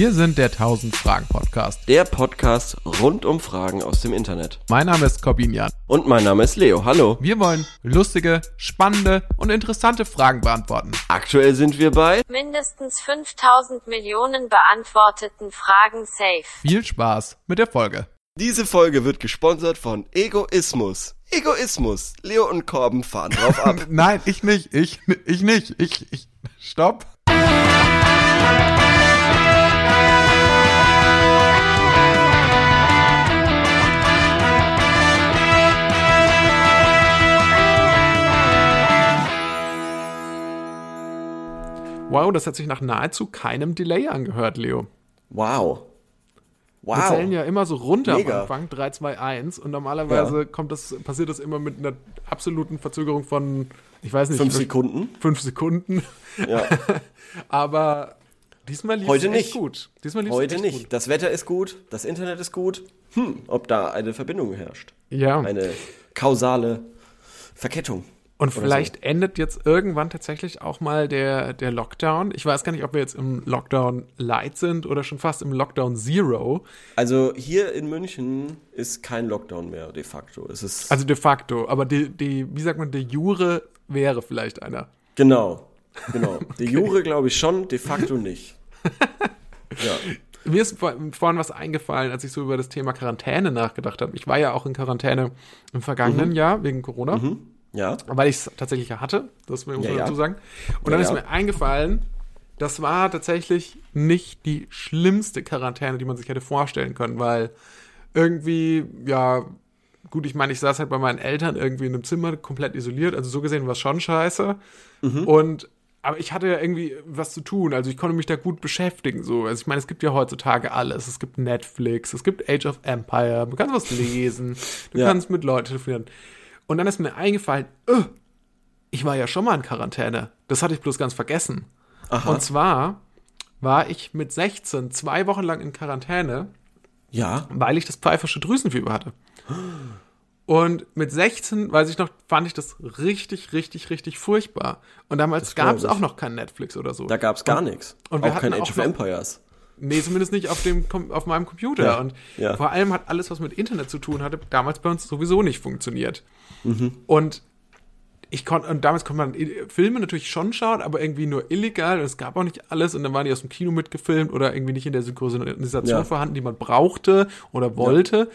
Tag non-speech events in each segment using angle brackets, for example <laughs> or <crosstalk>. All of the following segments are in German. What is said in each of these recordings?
Wir sind der 1000 Fragen Podcast. Der Podcast rund um Fragen aus dem Internet. Mein Name ist Corbin Jan. Und mein Name ist Leo. Hallo. Wir wollen lustige, spannende und interessante Fragen beantworten. Aktuell sind wir bei mindestens 5000 Millionen beantworteten Fragen safe. Viel Spaß mit der Folge. Diese Folge wird gesponsert von Egoismus. Egoismus. Leo und Corben fahren drauf ab. <laughs> Nein, ich nicht. Ich, ich nicht. Ich, ich. Stopp. Wow, das hat sich nach nahezu keinem Delay angehört, Leo. Wow. Wow. Wir zählen ja immer so runter Mega. am Anfang, 3, 2, 1 und normalerweise Ja. kommt das, passiert das immer mit einer absoluten Verzögerung von, ich weiß nicht, Fünf Sekunden. fünf Sekunden. Ja. <laughs> Aber diesmal lief Heute es echt nicht. gut. Diesmal lief's Heute echt nicht. Gut. Das Wetter ist gut, das Internet ist gut. Hm, ob da eine Verbindung herrscht. Ja. Eine kausale Verkettung. Und vielleicht endet jetzt irgendwann tatsächlich auch mal der, der Lockdown. Ich weiß gar nicht, ob wir jetzt im Lockdown Light sind oder schon fast im Lockdown Zero. Also hier in München ist kein Lockdown mehr de facto. Es ist Also de facto. Aber die, die wie sagt man, de jure wäre vielleicht einer. genau, genau. <laughs> De jure glaube ich schon, de facto nicht. <laughs> Ja. Mir ist vor- vorhin was eingefallen, als ich so über das Thema Quarantäne nachgedacht habe. Ich war ja auch in Quarantäne im vergangenen Jahr wegen Corona, Ja. weil ich es tatsächlich ja hatte, das muss man ja. dazu sagen. Und Ja, dann ist ja. mir eingefallen, das war tatsächlich nicht die schlimmste Quarantäne, die man sich hätte vorstellen können, weil irgendwie, ja, gut, ich meine, ich saß halt bei meinen Eltern irgendwie in einem Zimmer komplett isoliert, also so gesehen war es schon scheiße. Mhm. Und aber ich hatte ja irgendwie was zu tun, also ich konnte mich da gut beschäftigen. So. Also ich meine, es gibt ja heutzutage alles. Es gibt Netflix, es gibt Age of Empire, du kannst was lesen, du Ja. kannst mit Leuten telefonieren. Und dann ist mir eingefallen, öh, ich war ja schon mal in Quarantäne. Das hatte ich bloß ganz vergessen. Aha. Und zwar war ich mit 16 zwei Wochen lang in Quarantäne, Ja. weil ich das pfeifische Drüsenfieber hatte. Und mit 16, weiß ich noch, fand ich das richtig, richtig, richtig furchtbar. Und damals gab es auch noch kein Netflix oder so. Da gab es gar nichts. und wir auch kein Age auch of Empires. Nee, zumindest nicht auf, dem, auf meinem Computer. Ja, Und ja. vor allem hat alles, was mit Internet zu tun hatte, damals bei uns sowieso nicht funktioniert. Mhm. Und ich konnte, und damals konnte man Filme natürlich schon schauen, aber irgendwie nur illegal. Und es gab auch nicht alles. Und dann waren die aus dem Kino mitgefilmt oder irgendwie nicht in der Synchronisation Ja. vorhanden, die man brauchte oder wollte.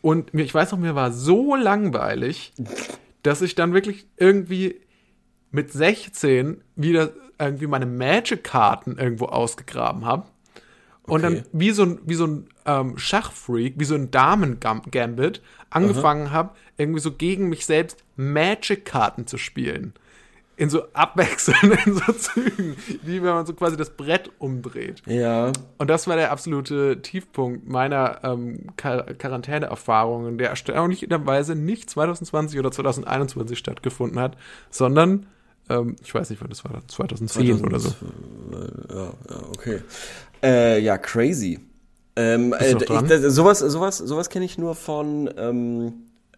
Und mir, ich weiß noch, mir war so langweilig, dass ich dann wirklich irgendwie mit 16 wieder irgendwie meine Magic-Karten irgendwo ausgegraben habe. Und Okay. dann wie so ein, wie so ein ähm, Schachfreak, wie so ein Damen-Gambit angefangen habe, irgendwie so gegen mich selbst Magic-Karten zu spielen. In so abwechselnden <laughs> so Zügen, wie wenn man so quasi das Brett umdreht. Ja. Und das war der absolute Tiefpunkt meiner ähm, Quar Quarantäne-Erfahrungen, der erstaunlicherweise nicht 2020 oder 2021 stattgefunden hat, sondern, ähm, ich weiß nicht, wann das war, 2010 oder so. Ja, ja, okay. Äh, ja, crazy. Ähm, äh, ich, das, sowas sowas, sowas kenne ich nur von, ähm,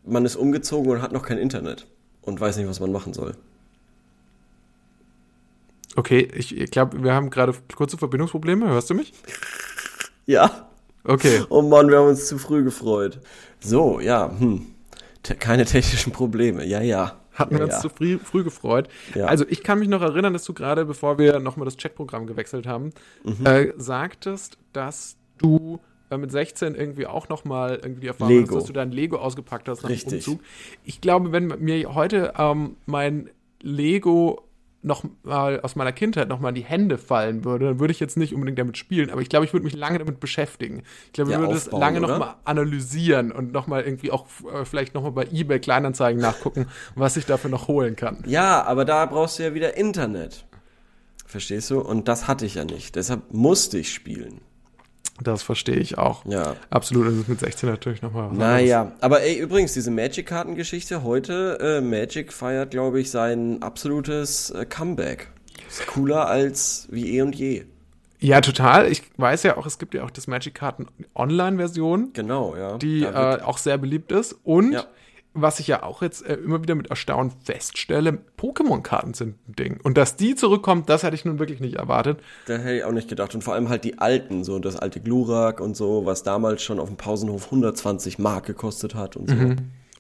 man ist umgezogen und hat noch kein Internet und weiß nicht, was man machen soll. Okay, ich, ich glaube, wir haben gerade kurze Verbindungsprobleme. Hörst du mich? Ja. Okay. Oh Mann, wir haben uns zu früh gefreut. So, ja, hm. Te keine technischen Probleme. Ja, ja. Hatten ja, wir uns ja. zu früh, früh gefreut. Ja. Also ich kann mich noch erinnern, dass du gerade, bevor wir nochmal das Chatprogramm gewechselt haben, Mhm. äh, sagtest, dass du mit 16 irgendwie auch nochmal irgendwie die Erfahrung Lego. hast, dass du dein Lego ausgepackt hast nach Richtig. dem Umzug. Ich glaube, wenn mir heute ähm, mein Lego noch mal aus meiner Kindheit noch mal in die Hände fallen würde, dann würde ich jetzt nicht unbedingt damit spielen, aber ich glaube, ich würde mich lange damit beschäftigen. Ich glaube, ich Ja, würde es aufbauen, lange noch oder? mal analysieren und noch mal irgendwie auch äh, vielleicht noch mal bei eBay Kleinanzeigen nachgucken, <laughs> was ich dafür noch holen kann. Ja, aber da brauchst du ja wieder Internet. Verstehst du? Und das hatte ich ja nicht. Deshalb musste ich spielen. Das verstehe ich auch. Ja. Absolut, das ist mit 16 natürlich noch mal was Naja, aber ey, übrigens, diese Magic-Kartengeschichte heute, äh, Magic feiert, glaube ich, sein absolutes äh, Comeback. Ist cooler als wie eh und je. Ja, total. Ich weiß ja auch, es gibt ja auch das Magic Karten Online-Version, Genau, ja. die äh, auch sehr beliebt ist. Und Ja. Was ich ja auch jetzt äh, immer wieder mit Erstaunen feststelle, Pokémon-Karten sind ein Ding. Und dass die zurückkommt, das hätte ich nun wirklich nicht erwartet. Da hätte ich auch nicht gedacht. Und vor allem halt die alten, so das alte Glurak und so, was damals schon auf dem Pausenhof 120 Mark gekostet hat und so. Mhm.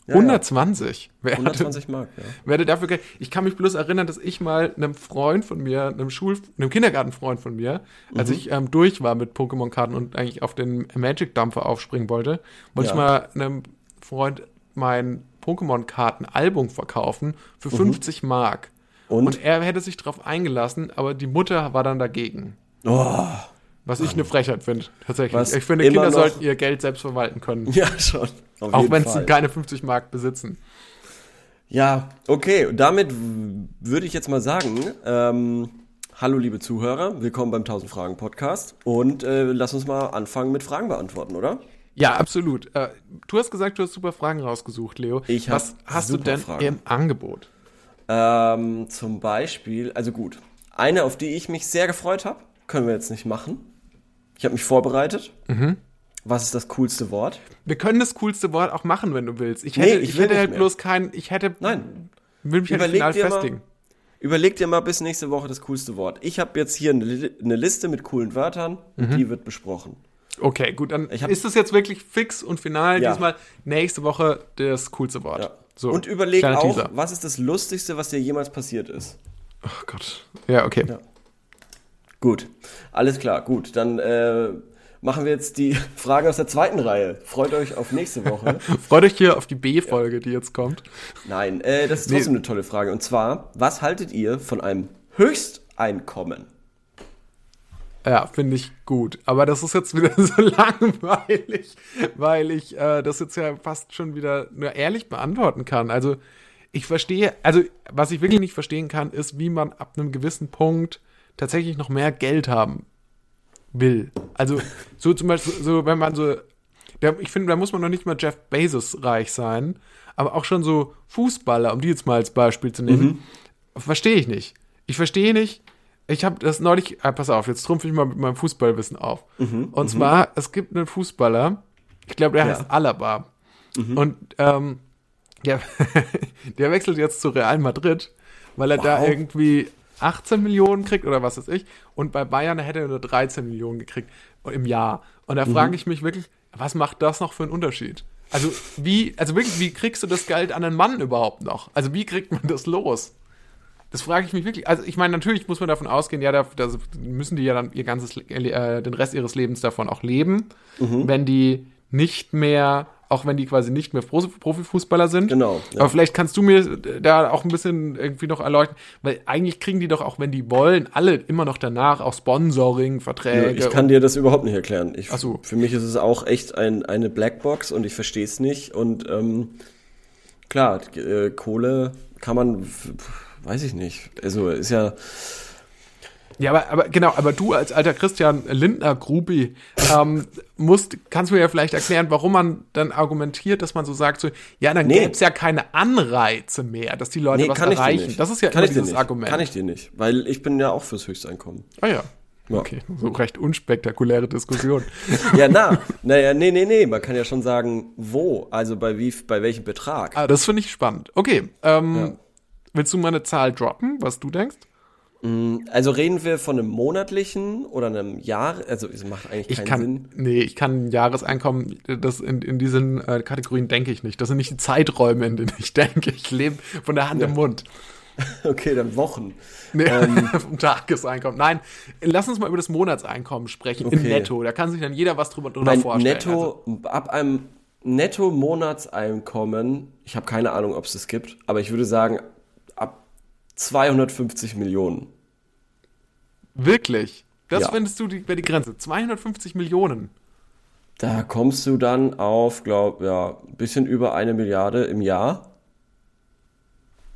Ja, 120. Wer Ja. hatte, 120 Mark, ja. werde dafür Geld. Ich kann mich bloß erinnern, dass ich mal einem Freund von mir, einem Schul, einem Kindergartenfreund von mir, als Mhm. ich ähm, durch war mit Pokémon-Karten und eigentlich auf den Magic-Dampfer aufspringen wollte, wollte Ja. ich mal einem Freund mein Pokémon-Karten-Album verkaufen für 50 Mark. Mhm. Und? Und er hätte sich darauf eingelassen, aber die Mutter war dann dagegen. Oh, Was ich eine Frechheit finde, tatsächlich. Was ich finde, Kinder sollten ihr Geld selbst verwalten können. ja, schon. Auch wenn sie keine 50 Mark besitzen. Ja, okay. Und damit würde ich jetzt mal sagen, ähm, hallo liebe Zuhörer, willkommen beim 1000 Fragen Podcast und äh, lass uns mal anfangen mit Fragen beantworten, oder? Ja, absolut. Äh, du hast gesagt, du hast super Fragen rausgesucht, Leo. Ich Was hast du denn Fragen. im Angebot? Ähm, zum Beispiel, also gut, eine, auf die ich mich sehr gefreut habe, können wir jetzt nicht machen. Ich habe mich vorbereitet. Mhm. Was ist das coolste Wort? Wir können das coolste Wort auch machen, wenn du willst. Ich Nee, hätte, ich ich will hätte halt mehr. bloß kein, ich hätte, Nein. will mich halt Überleg final dir mal- festigen. Überleg dir mal bis nächste Woche das coolste Wort. Ich habe jetzt hier eine, eine Liste mit coolen Wörtern und Mhm. die wird besprochen. Okay, gut, dann hab- ist das jetzt wirklich fix und final. Ja. Diesmal nächste Woche das coolste Wort. Ja. So, und überleg auch, Teaser. was ist das Lustigste, was dir jemals passiert ist? Oh Gott. Ja, okay. Ja. Gut, alles klar, gut. Dann äh, machen wir jetzt die <laughs> Frage aus der zweiten Reihe. Freut euch auf nächste Woche. <laughs> Freut euch hier auf die B-Folge, die jetzt kommt. Nein, äh, das ist Nee. trotzdem eine tolle Frage. Und zwar, was haltet ihr von einem Höchsteinkommen? Ja, finde ich gut. Aber das ist jetzt wieder <laughs> so langweilig, weil ich äh, das jetzt ja fast schon wieder nur ehrlich beantworten kann. Also ich verstehe, also was ich wirklich nicht verstehen kann, ist, wie man ab einem gewissen Punkt tatsächlich noch mehr Geld haben will. Also so zum Beispiel, so wenn man so, da, ich finde, da muss man noch nicht mal Jeff Bezos reich sein, aber auch schon so Fußballer, um die jetzt mal als Beispiel zu nehmen, verstehe ich nicht. Ich verstehe nicht. Ich habe das neulich, ah, pass auf, jetzt trumpfe ich mal mit meinem Fußballwissen auf. Und zwar, es gibt einen Fußballer, ich glaube, der Ja. heißt Alaba. Und ähm, der, <laughs> der wechselt jetzt zu Real Madrid, weil er da Wow. irgendwie 18 Millionen kriegt oder was weiß ich. Und bei Bayern hätte er nur 13 Millionen gekriegt im Jahr. Und da frage ich mich wirklich, was macht das noch für einen Unterschied? Also wie, also wirklich, wie kriegst du das Geld an einen Mann überhaupt noch? Also wie kriegt man das los? Das frage ich mich wirklich. Also ich meine, natürlich muss man davon ausgehen, ja, da, da müssen die ja dann ihr ganzes, äh, den Rest ihres Lebens davon auch leben, Mhm. wenn die nicht mehr, auch wenn die quasi nicht mehr Pro- Profifußballer sind. Genau, ja. Aber vielleicht kannst du mir da auch ein bisschen irgendwie noch erleuchten, weil eigentlich kriegen die doch auch, wenn die wollen, alle immer noch danach auch Sponsoring, Verträge. ich kann dir das überhaupt nicht erklären. Ich, so. Für mich ist es auch echt ein, eine Blackbox und ich verstehe es nicht. Und ähm, klar, äh, Kohle kann man, weiß ich nicht. Also ist ja, Ja, aber, aber genau, aber du als alter Christian Lindner Grubi ähm, musst, kannst du mir ja vielleicht erklären, warum man dann argumentiert, dass man so sagt, so, ja, dann Nee. gäbe es ja keine Anreize mehr, dass die Leute nee, was kann ich dir erreichen. nicht. Das ist ja kann immer dieses. Argument. Kann ich dir nicht, weil ich bin ja auch fürs Höchsteinkommen. Ah ja. Ja. Okay, so recht unspektakuläre Diskussion. <laughs> Ja, na, naja, nee, nee, nee, man kann ja schon sagen, wo, also bei wie, bei welchem Betrag. ah, das finde ich spannend. Okay, ähm, Ja. Willst du mal eine Zahl droppen, was du denkst? Also reden wir von einem monatlichen oder einem Jahr, also es macht eigentlich Ich keinen kann, Sinn. nee, ich kann ein Jahreseinkommen, das in, in diesen äh, Kategorien denke ich nicht. Das sind nicht die Zeiträume, in denen ich denke. Ich lebe von der Hand im Mund. <laughs> Okay, dann Wochen. Nee, Ähm. <laughs> vom Tageseinkommen. Nein, lass uns mal über das Monatseinkommen sprechen. Okay. Netto. Da kann sich dann jeder was drüber, drüber Mein vorstellen. Also, Netto, ab einem Netto-Monatseinkommen, ich habe keine Ahnung, ob es das gibt, aber ich würde sagen, 250 Millionen. wirklich? Das Ja. findest du die, wäre die Grenze. 250 Millionen. Da kommst du dann auf, glaub, ja, ein bisschen über eine Milliarde im Jahr.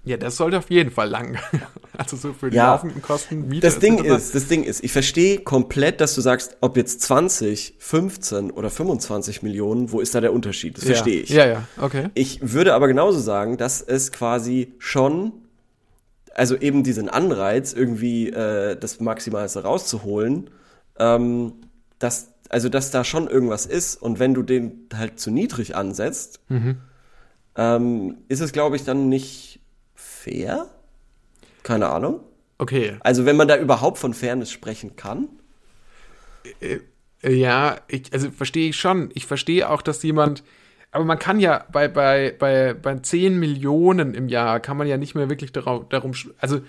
Ja, das sollte auf jeden Fall lang. <laughs> Also so für die Ja. laufenden Kosten, Miete. Das Ding ist, das Ding ist, ich verstehe komplett, dass du sagst, ob jetzt 20, 15 oder 25 Millionen, wo ist da der Unterschied? Das ja. verstehe ich. Ja, ja, okay. Ich würde aber genauso sagen, dass es quasi schon, also eben diesen Anreiz, irgendwie äh, das Maximalste rauszuholen, ähm, dass, also dass da schon irgendwas ist und wenn du den halt zu niedrig ansetzt, ähm, ist es, glaube ich, dann nicht fair? Keine Ahnung. Okay. Also wenn man da überhaupt von Fairness sprechen kann. Äh, Ja, ich, also verstehe ich schon. Ich verstehe auch, dass jemand, aber man kann ja bei, bei, bei, bei 10 Millionen im Jahr kann man ja nicht mehr wirklich darum, darum, also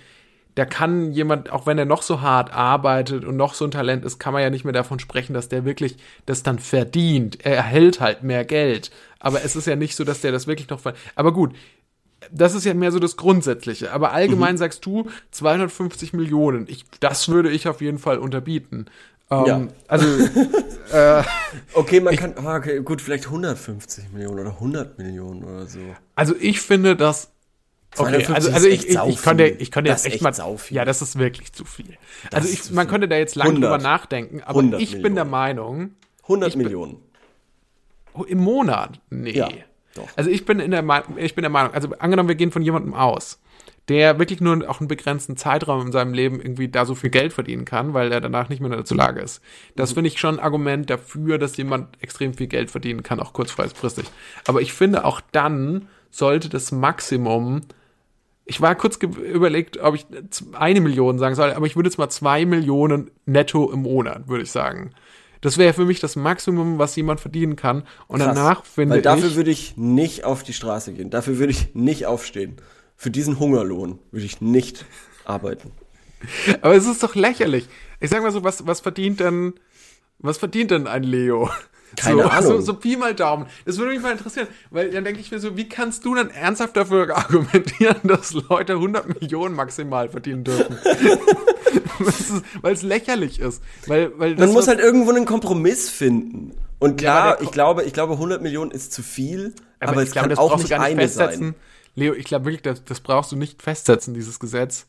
da kann jemand, auch wenn er noch so hart arbeitet und noch so ein Talent ist, kann man ja nicht mehr davon sprechen, dass der wirklich das dann verdient. Er erhält halt mehr Geld. Aber es ist ja nicht so, dass der das wirklich noch ver Aber gut, das ist ja mehr so das Grundsätzliche. Aber allgemein sagst du 250 Millionen. Ich, das würde ich auf jeden Fall unterbieten. Ähm, Ja. Also, <laughs> Okay, man kann, ah, okay, gut, vielleicht 150 Millionen oder 100 Millionen oder so. also ich finde das. Okay, 250 also, also ich, ich, ich könnte, ich könnte Das jetzt echt echt mal. Ja, das ist wirklich zu viel. also ist ich, man könnte da jetzt lange 100. drüber nachdenken, aber 100 ich bin der Millionen. Meinung, 100 Ich bin- Millionen. oh, im Monat, nee. Ja, doch. Also ich bin in der Meinung, ich bin der Meinung, also angenommen, wir gehen von jemandem aus, der wirklich nur auch einen begrenzten Zeitraum in seinem Leben irgendwie da so viel Geld verdienen kann, weil er danach nicht mehr dazu Lage ist. Mhm. Das finde ich schon ein Argument dafür, dass jemand extrem viel Geld verdienen kann, auch kurzfristig. Aber ich finde auch dann sollte das Maximum ich war kurz überlegt, ob ich eine Million sagen soll, aber ich würde jetzt mal zwei Millionen netto im Monat, würde ich sagen. Das wäre für mich das Maximum, was jemand verdienen kann. Und Krass. danach finde Weil dafür ich. würde ich nicht auf die Straße gehen. Dafür würde ich nicht aufstehen. Für diesen Hungerlohn würde ich nicht arbeiten. Aber es ist doch lächerlich. Ich sag mal so, was, was verdient denn, was verdient denn ein Leo? Keine so, Ahnung. So, so Pi mal Daumen. Das würde mich mal interessieren, weil dann denke ich mir so, wie kannst du dann ernsthaft dafür <laughs> argumentieren, dass Leute 100 Millionen maximal verdienen dürfen? <laughs> Weil es lächerlich ist. Weil, weil Man muss halt irgendwo einen Kompromiss finden. Und Ja, klar, der ich glaube, ich glaube 100 Millionen ist zu viel, aber, Aber, es glaube, kann auch nicht nicht eine festsetzen. sein. Leo, ich glaube wirklich, das, das brauchst du nicht festsetzen, dieses Gesetz.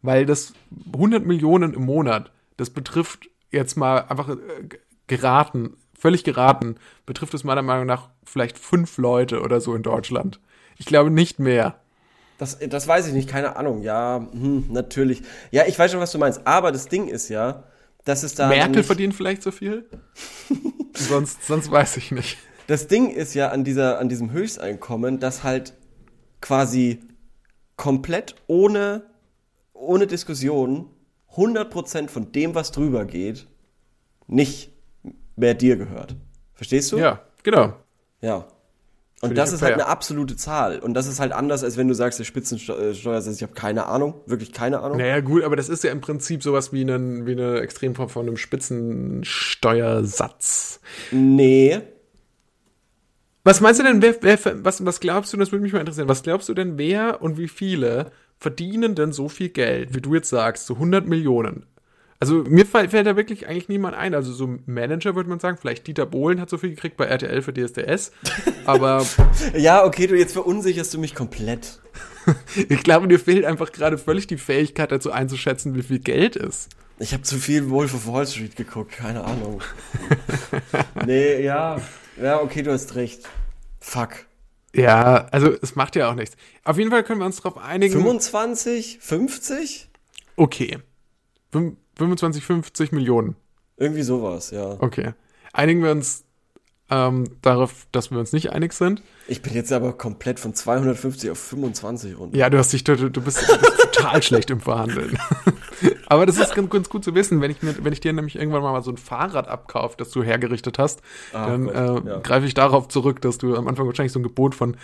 Weil das 100 Millionen im Monat, das betrifft jetzt mal einfach äh, geraten, völlig geraten, betrifft es meiner Meinung nach vielleicht fünf Leute oder so in Deutschland. Ich glaube nicht mehr. Das, das weiß ich nicht, keine Ahnung. Ja, hm, natürlich. Ja, ich weiß schon, was du meinst. Aber das Ding ist ja, dass es da. Merkel verdient vielleicht so viel? <laughs> sonst, sonst weiß ich nicht. Das Ding ist ja an, dieser, an diesem Höchsteinkommen, dass halt quasi komplett ohne, ohne Diskussion 100% von dem, was drüber geht, nicht mehr dir gehört. Verstehst du? Ja, genau. Ja. Und das ist halt eine absolute Zahl. Und das ist halt anders, als wenn du sagst, der Spitzensteuersatz, ich habe keine Ahnung, wirklich keine Ahnung. Naja, gut, aber das ist ja im Prinzip sowas wie, einen, wie eine Extremform von einem Spitzensteuersatz. Nee. Was meinst du denn, wer, wer, was, was glaubst du, das würde mich mal interessieren, was glaubst du denn, wer und wie viele verdienen denn so viel Geld, wie du jetzt sagst, so 100 Millionen? Also mir fällt, da wirklich eigentlich niemand ein. Also so Manager würde man sagen, vielleicht Dieter Bohlen hat so viel gekriegt bei RTL für DSDS, aber <laughs> Ja, okay, du jetzt verunsicherst du mich komplett. <laughs> ich glaube, dir fehlt einfach gerade völlig die Fähigkeit dazu einzuschätzen, wie viel Geld ist. Ich habe zu viel Wolf of Wall Street geguckt, keine Ahnung. <laughs> nee, ja. Ja, okay, du hast recht. Fuck. Ja, also es macht ja auch nichts. Auf jeden Fall können wir uns darauf einigen. 25? 50? Okay. Fünf- 25, 50 Millionen. Irgendwie sowas, ja. Okay. Einigen wir uns ähm, darauf, dass wir uns nicht einig sind. Ich bin jetzt aber komplett von 250 auf 25 runter. Ja, du hast dich, du, du bist, du bist total <laughs> schlecht im Verhandeln. Aber das ist ganz, gut zu wissen, wenn ich mir, wenn ich dir nämlich irgendwann mal so ein Fahrrad abkaufe, das du hergerichtet hast, Ah, dann Gott, äh, ja. greife ich darauf zurück, dass du am Anfang wahrscheinlich so ein Gebot von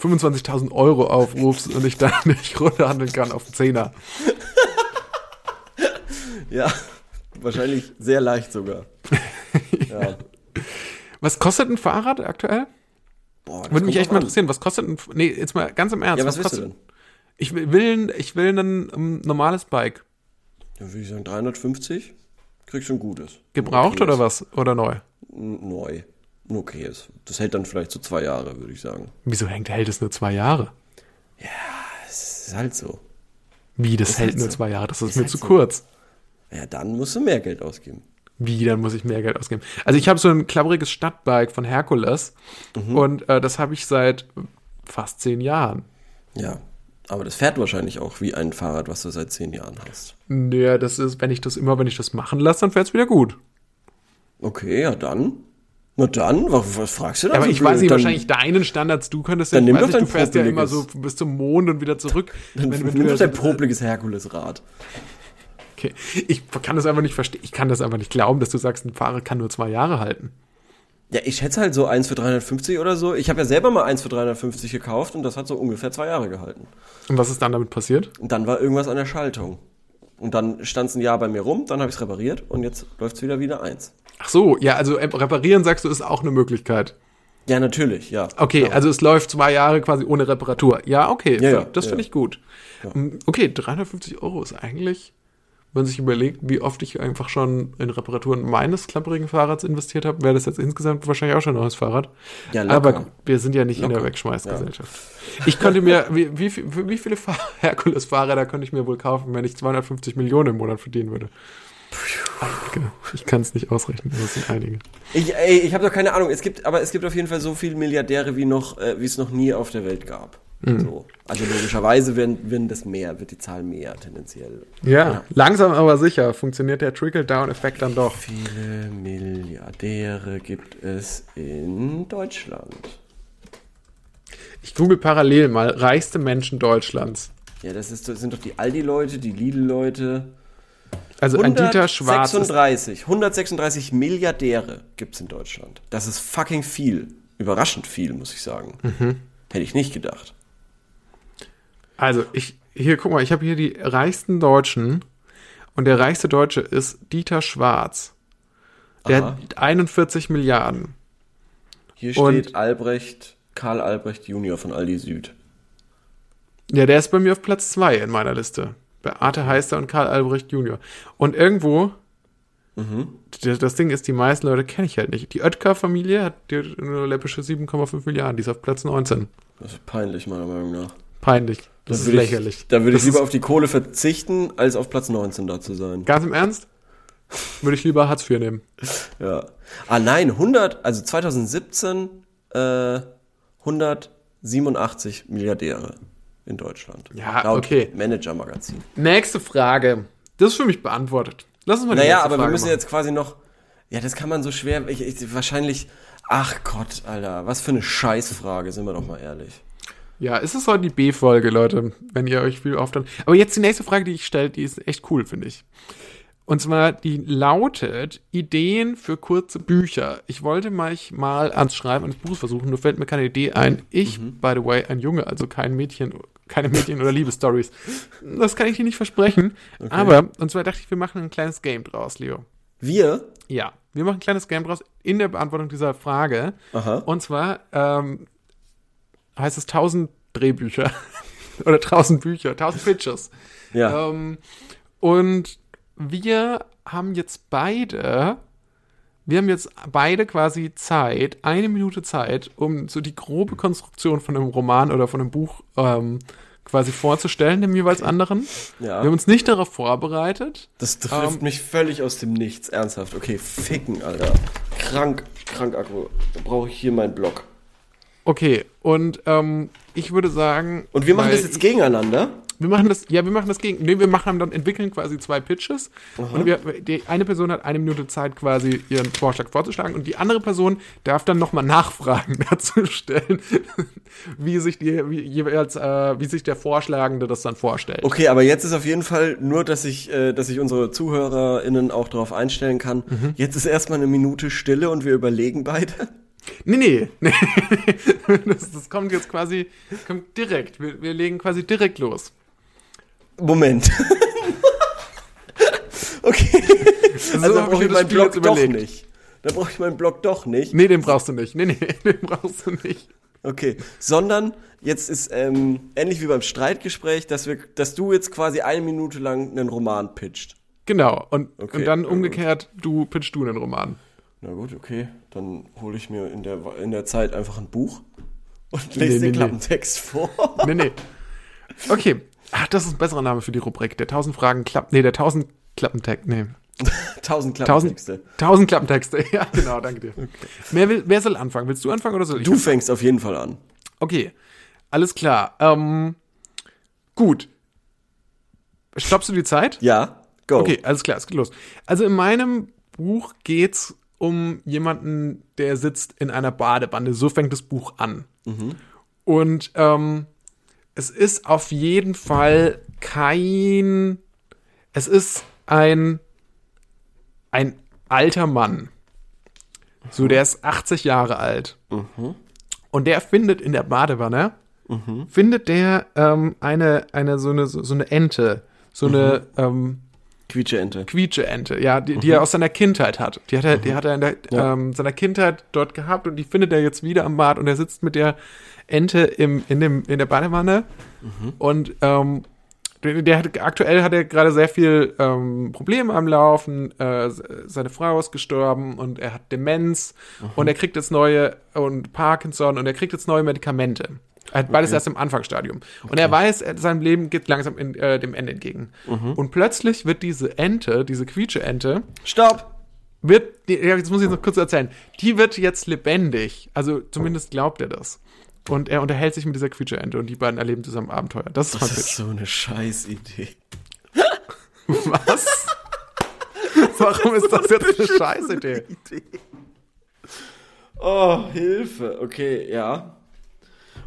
25.000 Euro aufrufst und ich dann <laughs> nicht runterhandeln kann auf Zehner. <laughs> Ja, wahrscheinlich sehr leicht sogar. <laughs> ja. Was kostet ein Fahrrad aktuell? Boah, Würde mich echt mal an. interessieren. Was kostet ein, nee, jetzt mal ganz im Ernst. Ja, was du kostet, denn? Ich will, ein- ich will ein um, normales Bike. Dann würde ich sagen 350. Kriegst schon gutes. Gebraucht Ein oder was? Oder neu? Neu. Ein okayes. Das hält dann vielleicht so zwei Jahre, würde ich sagen. Wieso hängt, hält es nur zwei Jahre? Das ist halt so. Wie, das Ist hält halt nur so. zwei Jahre? Das ist, Ist mir halt zu so. kurz. Ja, dann musst du mehr Geld ausgeben. Wie, dann muss ich mehr Geld ausgeben. Also ich habe so ein klappriges Stadtbike von Herkules Mhm. und äh, das habe ich seit fast zehn Jahren. Ja. Aber das fährt wahrscheinlich auch wie ein Fahrrad, was du seit zehn Jahren hast. Naja, das ist, wenn ich das immer, wenn ich das machen lasse, dann fährt's wieder gut. Okay, ja dann. Na dann, was, was fragst du da? Aber so ich weiß nicht, blöd? Dann- wahrscheinlich deinen Standards, du könntest ja, Dann nimm doch nicht, du dein fährst ja immer so bis zum Mond und wieder zurück. <laughs> Dann wenn, wenn nimm du doch dein ja- popliges Herkulesrad. Okay. Ich kann das einfach nicht verstehen. Ich kann das einfach nicht glauben, dass du sagst, ein Fahrrad kann nur zwei Jahre halten. Ja, ich schätze halt so eins für 350 oder so. Ich habe ja selber mal eins für 350 gekauft und das hat so ungefähr zwei Jahre gehalten. Und was ist dann damit passiert? Und dann war irgendwas an der Schaltung. Und dann stand es ein Jahr bei mir rum, dann habe ich es repariert und jetzt läuft es wieder wieder eins. Ach so, ja, also äh, reparieren sagst du, ist auch eine Möglichkeit. Ja, natürlich, ja. Okay, Ja. also es läuft zwei Jahre quasi ohne Reparatur. Ja, okay, Ja, ja, das ja. finde ich gut. Mm, Okay, 350 Euro ist eigentlich, man sich überlegt, wie oft ich einfach schon in Reparaturen meines klapperigen Fahrrads investiert habe, wäre das jetzt insgesamt wahrscheinlich auch schon ein neues Fahrrad. Ja, locker. Aber wir sind ja nicht in der Locker. Wegschmeißgesellschaft. Ich könnte mir, wie, wie, wie viele Fahr <laughs> Herkules-Fahrräder könnte ich mir wohl kaufen, wenn ich 250 Millionen im Monat verdienen würde? Einige. Ich kann es nicht ausrechnen, aber es sind einige. Ich, ey, ich habe doch keine Ahnung. Es gibt, aber es gibt auf jeden Fall so viele Milliardäre, wie noch, äh, wie es noch nie auf der Welt gab. Mhm. So. Also logischerweise werden, werden das mehr, wird die Zahl mehr tendenziell. Ja, langsam aber sicher funktioniert der Trickle-Down-Effekt dann doch. Viele Milliardäre gibt es in Deutschland. Ich google parallel mal reichste Menschen Deutschlands. Ja, das, ist, das sind doch die Aldi-Leute, die Lidl-Leute. Also ein Dieter Schwarz ist 136, 136 Milliardäre gibt es in Deutschland. Das ist fucking viel. Überraschend viel, muss ich sagen. Mhm. Hätte ich nicht gedacht. Also, ich, hier, guck mal, ich habe hier die reichsten Deutschen und der reichste Deutsche ist Dieter Schwarz. Der Aha. hat 41 Milliarden. Hier Und- steht Albrecht, Karl Albrecht Junior von Aldi Süd. Ja, der ist bei mir auf Platz 2 in meiner Liste. Beate Heister und Karl Albrecht Jr. Und irgendwo, d- das Ding ist, die meisten Leute kenne ich halt nicht. Die Oetker-Familie hat die nur läppische 7,5 Milliarden, die ist auf Platz 19. Das ist peinlich, meiner Meinung nach. Peinlich. Das Da ist lächerlich. Ich, da würde ich lieber auf die Kohle verzichten, als auf Platz 19 da zu sein. Ganz im Ernst? Würde ich lieber Hartz IV nehmen. Ja. Ah nein, 100, also 2017 äh, 187 Milliardäre in Deutschland. Ja, Laut okay. Manager-Magazin. Nächste Frage. Das ist für mich beantwortet. Lass uns mal die Naja, aber wir Frage müssen machen. jetzt quasi noch. Ja, das kann man so schwer. Ich, ich, wahrscheinlich. Ach Gott, Alter, was für eine Scheißfrage, sind wir doch mal ehrlich. Ja, es ist heute die B-Folge, Leute, wenn ihr euch viel oft dann. Aber jetzt die nächste Frage, die ich stelle, die ist echt cool, finde ich. Und zwar, die lautet Ideen für kurze Bücher. Ich wollte mich mal ans Schreiben eines Buches versuchen, nur fällt mir keine Idee ein. Ich, by the way, ein Junge, also kein Mädchen, keine Mädchen- oder Liebesstories. Das kann ich dir nicht versprechen. Aber, und zwar dachte ich, wir machen ein kleines Game draus, Leo. Wir? Ja, wir machen ein kleines Game draus in der Beantwortung dieser Frage. Aha. Und zwar ähm, heißt es 1000 Drehbücher <laughs> oder 1000 Bücher, 1000 Pitches. Ja. Ähm, und wir haben jetzt beide, wir haben jetzt beide quasi Zeit, eine Minute Zeit, um so die grobe Konstruktion von einem Roman oder von einem Buch ähm, quasi vorzustellen, dem jeweils anderen. Ja. Wir haben uns nicht darauf vorbereitet. Das trifft Ähm, mich völlig aus dem Nichts. Ernsthaft. Okay, ficken, Alter. Krank, krank Akku. Da brauche ich hier meinen Block. Okay, und ähm, ich würde sagen. Und wir machen das jetzt gegeneinander. Wir machen das, ja, wir machen das gegen, nee, wir machen dann, entwickeln quasi zwei Pitches. Und wir, die eine Person hat eine Minute Zeit, quasi ihren Vorschlag vorzuschlagen und die andere Person darf dann nochmal Nachfragen <laughs> dazu stellen, <laughs> wie sich die, wie, jeweils, äh, wie sich der Vorschlagende das dann vorstellt. Okay, aber jetzt ist auf jeden Fall nur, dass ich, äh, dass ich unsere ZuhörerInnen auch darauf einstellen kann. Mhm. Jetzt ist erstmal eine Minute Stille und wir überlegen beide. Nee, nee, <laughs> nee. Das, das kommt jetzt quasi, kommt direkt. Wir, wir legen quasi direkt los. Moment. <laughs> okay. So Also hab brauche ich meinen jetzt doch nicht. Da brauche ich meinen Block doch nicht. Nee, den brauchst du nicht. Nee, nee, <laughs> den brauchst du nicht. Okay, sondern jetzt ist ähm, ähnlich wie beim Streitgespräch, dass wir, dass du jetzt quasi eine Minute lang einen Roman pitcht. Genau. Und, Okay, und dann umgekehrt, du pitchst du einen Roman. Na gut, okay, dann hole ich mir in der in der Zeit einfach ein Buch und Nee, lese nee, den nee. Klappentext vor. Nee, nee. Okay. Ach, das ist ein besserer Name für die Rubrik. Der 1000 Fragen Klapp. Nee, der 1000 Klappentext. Nee. <laughs> Tausend 1000, Klappentexte. 1000 Klappentexte. <laughs> Ja, genau, danke dir. Wer, will, wer soll anfangen? Willst du anfangen oder soll ich? Du fängst auf jeden Fall an. Okay. Alles klar. Ähm, gut. Stoppst du die Zeit? Ja, go. Okay, alles klar, es geht los. Also in meinem Buch geht's um jemanden, der sitzt in einer Badewanne. So fängt das Buch an. Und ähm, es ist auf jeden Fall kein. Es ist ein ein alter Mann. So, der ist 80 Jahre alt. Und der findet in der Badewanne, findet der ähm, eine, eine, so eine, so eine Ente. So eine ähm, Quietscheente. Quietscheente, ja, die, die er aus seiner Kindheit hat. Die hat er, die hat er in der, Ja. ähm, seiner Kindheit dort gehabt und die findet er jetzt wieder am Bad und er sitzt mit der Ente im, in, dem, in der Badewanne und ähm, der, der hat, aktuell hat er gerade sehr viel ähm, Probleme am Laufen. Äh, se- seine Frau ist gestorben und er hat Demenz und er kriegt jetzt neue und Parkinson und er kriegt jetzt neue Medikamente. Er hat beides erst im Anfangsstadium. Und er weiß, sein Leben geht langsam in, äh, dem Ende entgegen. Und plötzlich wird diese Ente, diese Quietsche-Ente, Stopp! wird, jetzt muss ich noch kurz erzählen, die wird jetzt lebendig. Also zumindest glaubt er das. Und er unterhält sich mit dieser Quietsche-Ente und die beiden erleben zusammen Abenteuer. Das ist Das ist Pitch. so eine Scheißidee. Was? <laughs> Warum ist das jetzt eine Scheißidee? <laughs> Oh, Hilfe. Okay, ja.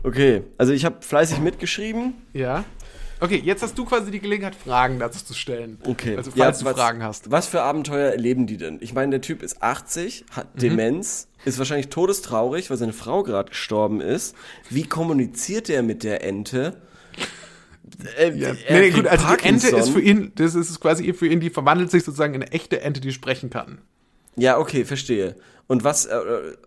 Okay, also ich habe fleißig mitgeschrieben. Ja. Okay, jetzt hast du quasi die Gelegenheit, Fragen dazu zu stellen. Okay. Also, Ja, falls du was, Fragen hast. Was für Abenteuer erleben die denn? Ich meine, der Typ ist 80, hat Mhm. Demenz, ist wahrscheinlich todestraurig, weil seine Frau gerade gestorben ist. Wie kommuniziert er mit der Ente? Äh, Ja. er Nee, nee, gut, also die Ente Parkinson. ist für ihn, das ist quasi für ihn, die verwandelt sich sozusagen in eine echte Ente, die sprechen kann. Ja, okay, verstehe. Und was, äh,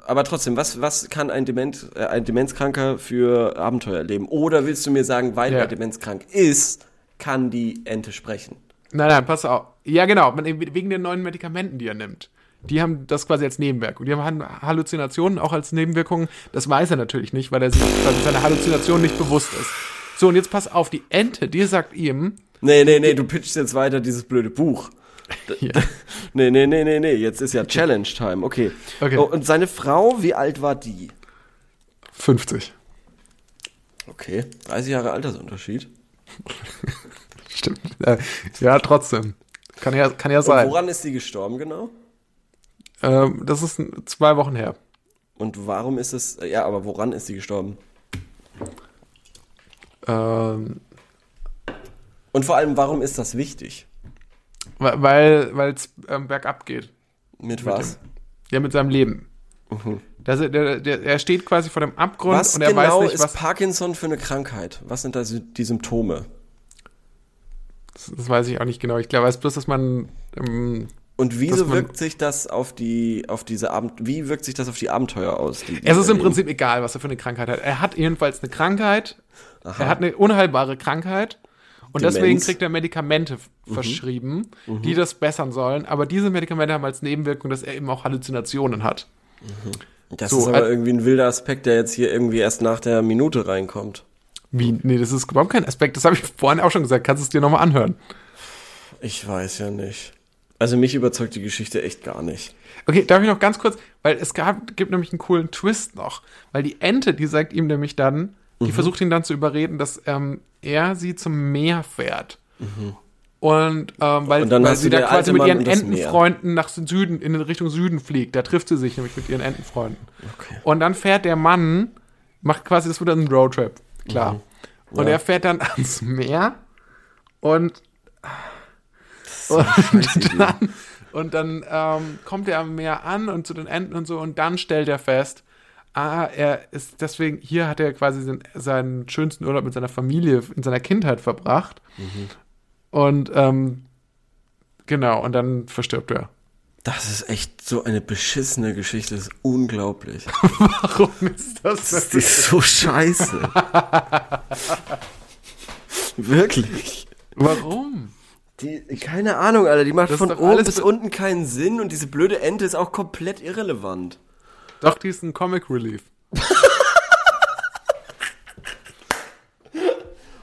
aber trotzdem, was, was kann ein, Dement, äh, ein Demenzkranker für Abenteuer erleben? Oder willst du mir sagen, weil Ja. er demenzkrank ist, kann die Ente sprechen? Nein, nein, pass auf. Ja, genau, wegen den neuen Medikamenten, die er nimmt. Die haben das quasi als Nebenwirkung. Die haben Halluzinationen auch als Nebenwirkung. Das weiß er natürlich nicht, weil er sich quasi seiner Halluzination nicht bewusst ist. So, und jetzt pass auf, die Ente, die sagt ihm, Nee, nee, nee, du pitchst jetzt weiter dieses blöde Buch. Ja, <laughs> Nee, nee, nee, nee, nee, jetzt ist ja Challenge Time, okay. Okay. Oh, und seine Frau, wie alt war die? 50. Okay, 30 Jahre Altersunterschied. <laughs> Stimmt. Äh, Ja, trotzdem. Kann ja, kann ja Und sein. woran ist sie gestorben genau? Ähm, das ist zwei Wochen her. Und warum ist es, ja, aber woran ist sie gestorben? Ähm, Und vor allem, warum ist das wichtig? Weil weil es ähm, bergab geht. Mit Mit was? Ja, mit seinem Leben. Das, der, der, er steht quasi vor dem Abgrund Was und er genau weiß nicht, ist was. Parkinson für eine Krankheit? Was sind da die Symptome? Das, das weiß ich auch nicht genau. Ich glaube, weiß bloß, dass man. Ähm, Und wieso man- wirkt sich das auf die, auf diese Abend, wie wirkt sich das auf die Abenteuer aus? Die, die es ist im? Prinzip egal, was er für eine Krankheit hat. Er hat jedenfalls eine Krankheit. Er hat eine unheilbare Krankheit. Und Demenz. deswegen kriegt er Medikamente f- verschrieben, die das bessern sollen. Aber diese Medikamente haben als Nebenwirkung, dass er eben auch Halluzinationen hat. Das So, ist aber äh, irgendwie ein wilder Aspekt, der jetzt hier irgendwie erst nach der Minute reinkommt. Wie? Nee, das ist überhaupt kein Aspekt. Das habe ich vorhin auch schon gesagt. Kannst du es dir nochmal anhören? Ich weiß ja nicht. Also mich überzeugt die Geschichte echt gar nicht. Okay, darf ich noch ganz kurz, weil es gab, gibt nämlich einen coolen Twist noch. Weil die Ente, die sagt ihm nämlich dann, die Mhm. versucht ihn dann zu überreden, dass ähm, er sie zum Meer fährt. Und, ähm, weil, Mhm. Und weil sie da quasi mit ihren und. Entenfreunden nach Süden, in Richtung Süden fliegt. Da trifft sie sich nämlich mit ihren Entenfreunden. Okay. Und dann fährt der Mann, macht quasi, das wird ein Roadtrip, klar. Und Mhm. Ja. er fährt dann <laughs> ans Meer und Scheiße, und dann, und dann ähm, kommt er am Meer an und zu den Enten und so und dann stellt er fest, ah, er ist deswegen, hier hat er quasi seinen, seinen schönsten Urlaub mit seiner Familie in seiner Kindheit verbracht. Und ähm, genau, und dann verstirbt er. Das ist echt so eine beschissene Geschichte, das ist unglaublich. <laughs> Warum ist das? Das ist so scheiße. <laughs> Wirklich. Warum? Die, keine Ahnung, Alter, die macht Das von oben bis unten keinen Sinn und diese blöde Ente ist auch komplett irrelevant. Doch, die ist ein Comic Relief. <laughs>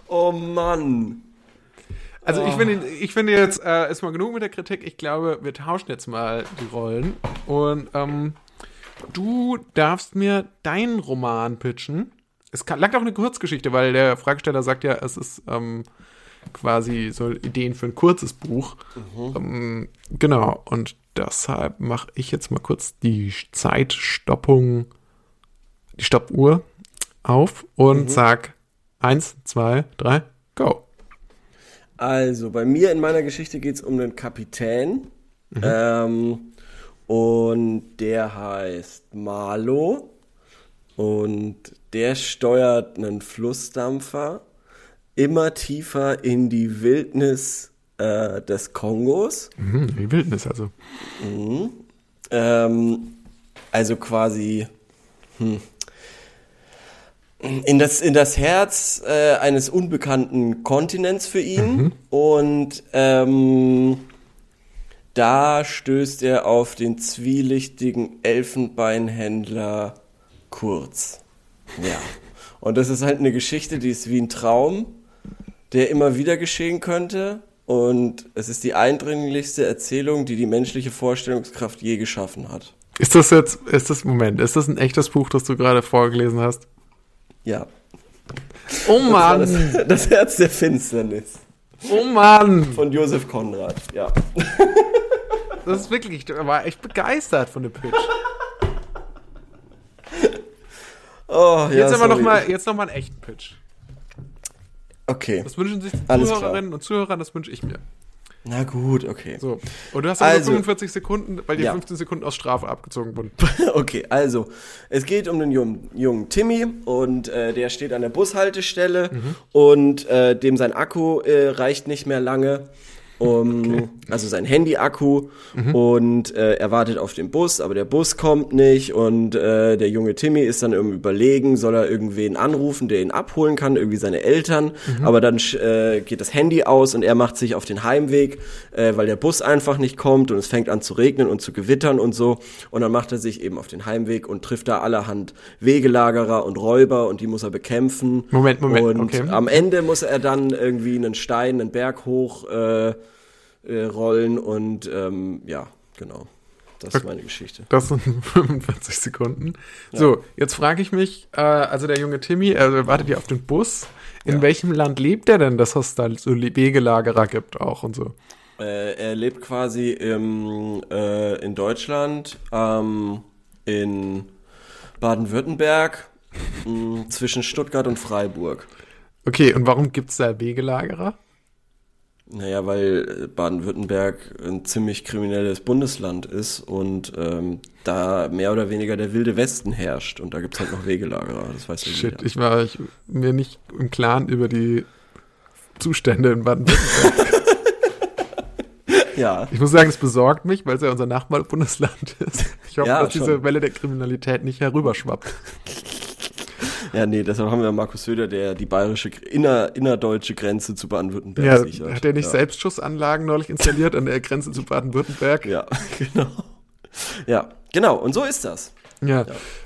Oh Mann. Also ich finde, ich finde jetzt äh, ist mal genug mit der Kritik. Ich glaube, wir tauschen jetzt mal die Rollen und ähm, du darfst mir deinen Roman pitchen. Es kann, lag auch eine Kurzgeschichte, weil der Fragesteller sagt ja, es ist ähm, quasi so Ideen für ein kurzes Buch. Ähm, genau. Und deshalb mache ich jetzt mal kurz die Zeitstoppung, die Stoppuhr auf und sag eins, zwei, drei, go. Also, bei mir in meiner Geschichte geht es um einen Kapitän. Ähm, und der heißt Marlo. Und der steuert einen Flussdampfer immer tiefer in die Wildnis äh, des Kongos. Hm, die Wildnis also. Ähm, also quasi hm, in, das, in das Herz äh, eines unbekannten Kontinents für ihn. Und ähm, da stößt er auf den zwielichtigen Elfenbeinhändler Kurz. Ja. Und das ist halt eine Geschichte, die ist wie ein Traum, der immer wieder geschehen könnte. Und es ist die eindringlichste Erzählung, die die menschliche Vorstellungskraft je geschaffen hat. Ist das jetzt, ist das, Moment, ist das ein echtes Buch, das du gerade vorgelesen hast? Ja. Oh Das war das, Mann, das Herz der Finsternis oh Mann. von Josef Konrad. Ja. Das ist wirklich, ich war echt begeistert von dem Pitch. Oh, ja, Jetzt aber noch sorry. mal, jetzt noch mal einen echten Pitch. Okay. Das wünschen sich die Alles Zuhörerinnen und Zuhörer, das wünsche ich mir. Na gut, okay. So. Und du hast aber Also- nur 45 Sekunden, weil dir Ja. 15 Sekunden aus Strafe abgezogen wurden. <laughs> Okay, also es geht um den jungen, jungen Timmy und äh, der steht an der Bushaltestelle und äh, dem sein Akku äh, reicht nicht mehr lange. Um, Also sein Handy-Akku. Und äh, er wartet auf den Bus, aber der Bus kommt nicht. Und äh, der junge Timmy ist dann irgendwie überlegen, soll er irgendwen anrufen, der ihn abholen kann, irgendwie seine Eltern, aber dann äh, geht das Handy aus und er macht sich auf den Heimweg, äh, weil der Bus einfach nicht kommt und es fängt an zu regnen und zu gewittern und so. Und dann macht er sich eben auf den Heimweg und trifft da allerhand Wegelagerer und Räuber und die muss er bekämpfen. Moment, Moment, Und okay. am Ende muss er dann irgendwie einen Stein, einen Berg hoch äh, äh, rollen und ähm, ja, genau. Das ist meine Geschichte. Das sind <laughs> 45 Sekunden. So, jetzt frage ich mich, äh, also der junge Timmy, er wartet ja auf den Bus. In Ja. welchem Land lebt er denn, dass es da so Wegelagerer gibt auch und so? Äh, er lebt quasi im, äh, in Deutschland, ähm, in Baden-Württemberg, mh, zwischen Stuttgart und Freiburg. Okay, und warum gibt es da Wegelagerer? Naja, weil Baden-Württemberg ein ziemlich kriminelles Bundesland ist und ähm, da mehr oder weniger der wilde Westen herrscht und da gibt's halt noch Wegelagerer, das weiß ja Shit, jeder. ich war ich, mir nicht im Klaren über die Zustände in Baden-Württemberg. <laughs> Ja, Ich muss sagen, es besorgt mich, weil es ja unser Nachbarbundesland ist. Ich hoffe, Ja, dass diese schon. Welle der Kriminalität nicht herüberschwappt. <laughs> ja, nee, deshalb haben wir Markus Söder, der die bayerische, inner, innerdeutsche Grenze zu Baden-Württemberg Ja, sichert. hat er nicht ja. Selbstschussanlagen neulich installiert an der Grenze zu Baden-Württemberg? Ja, <laughs> genau. Ja, genau, und so ist das. Ja.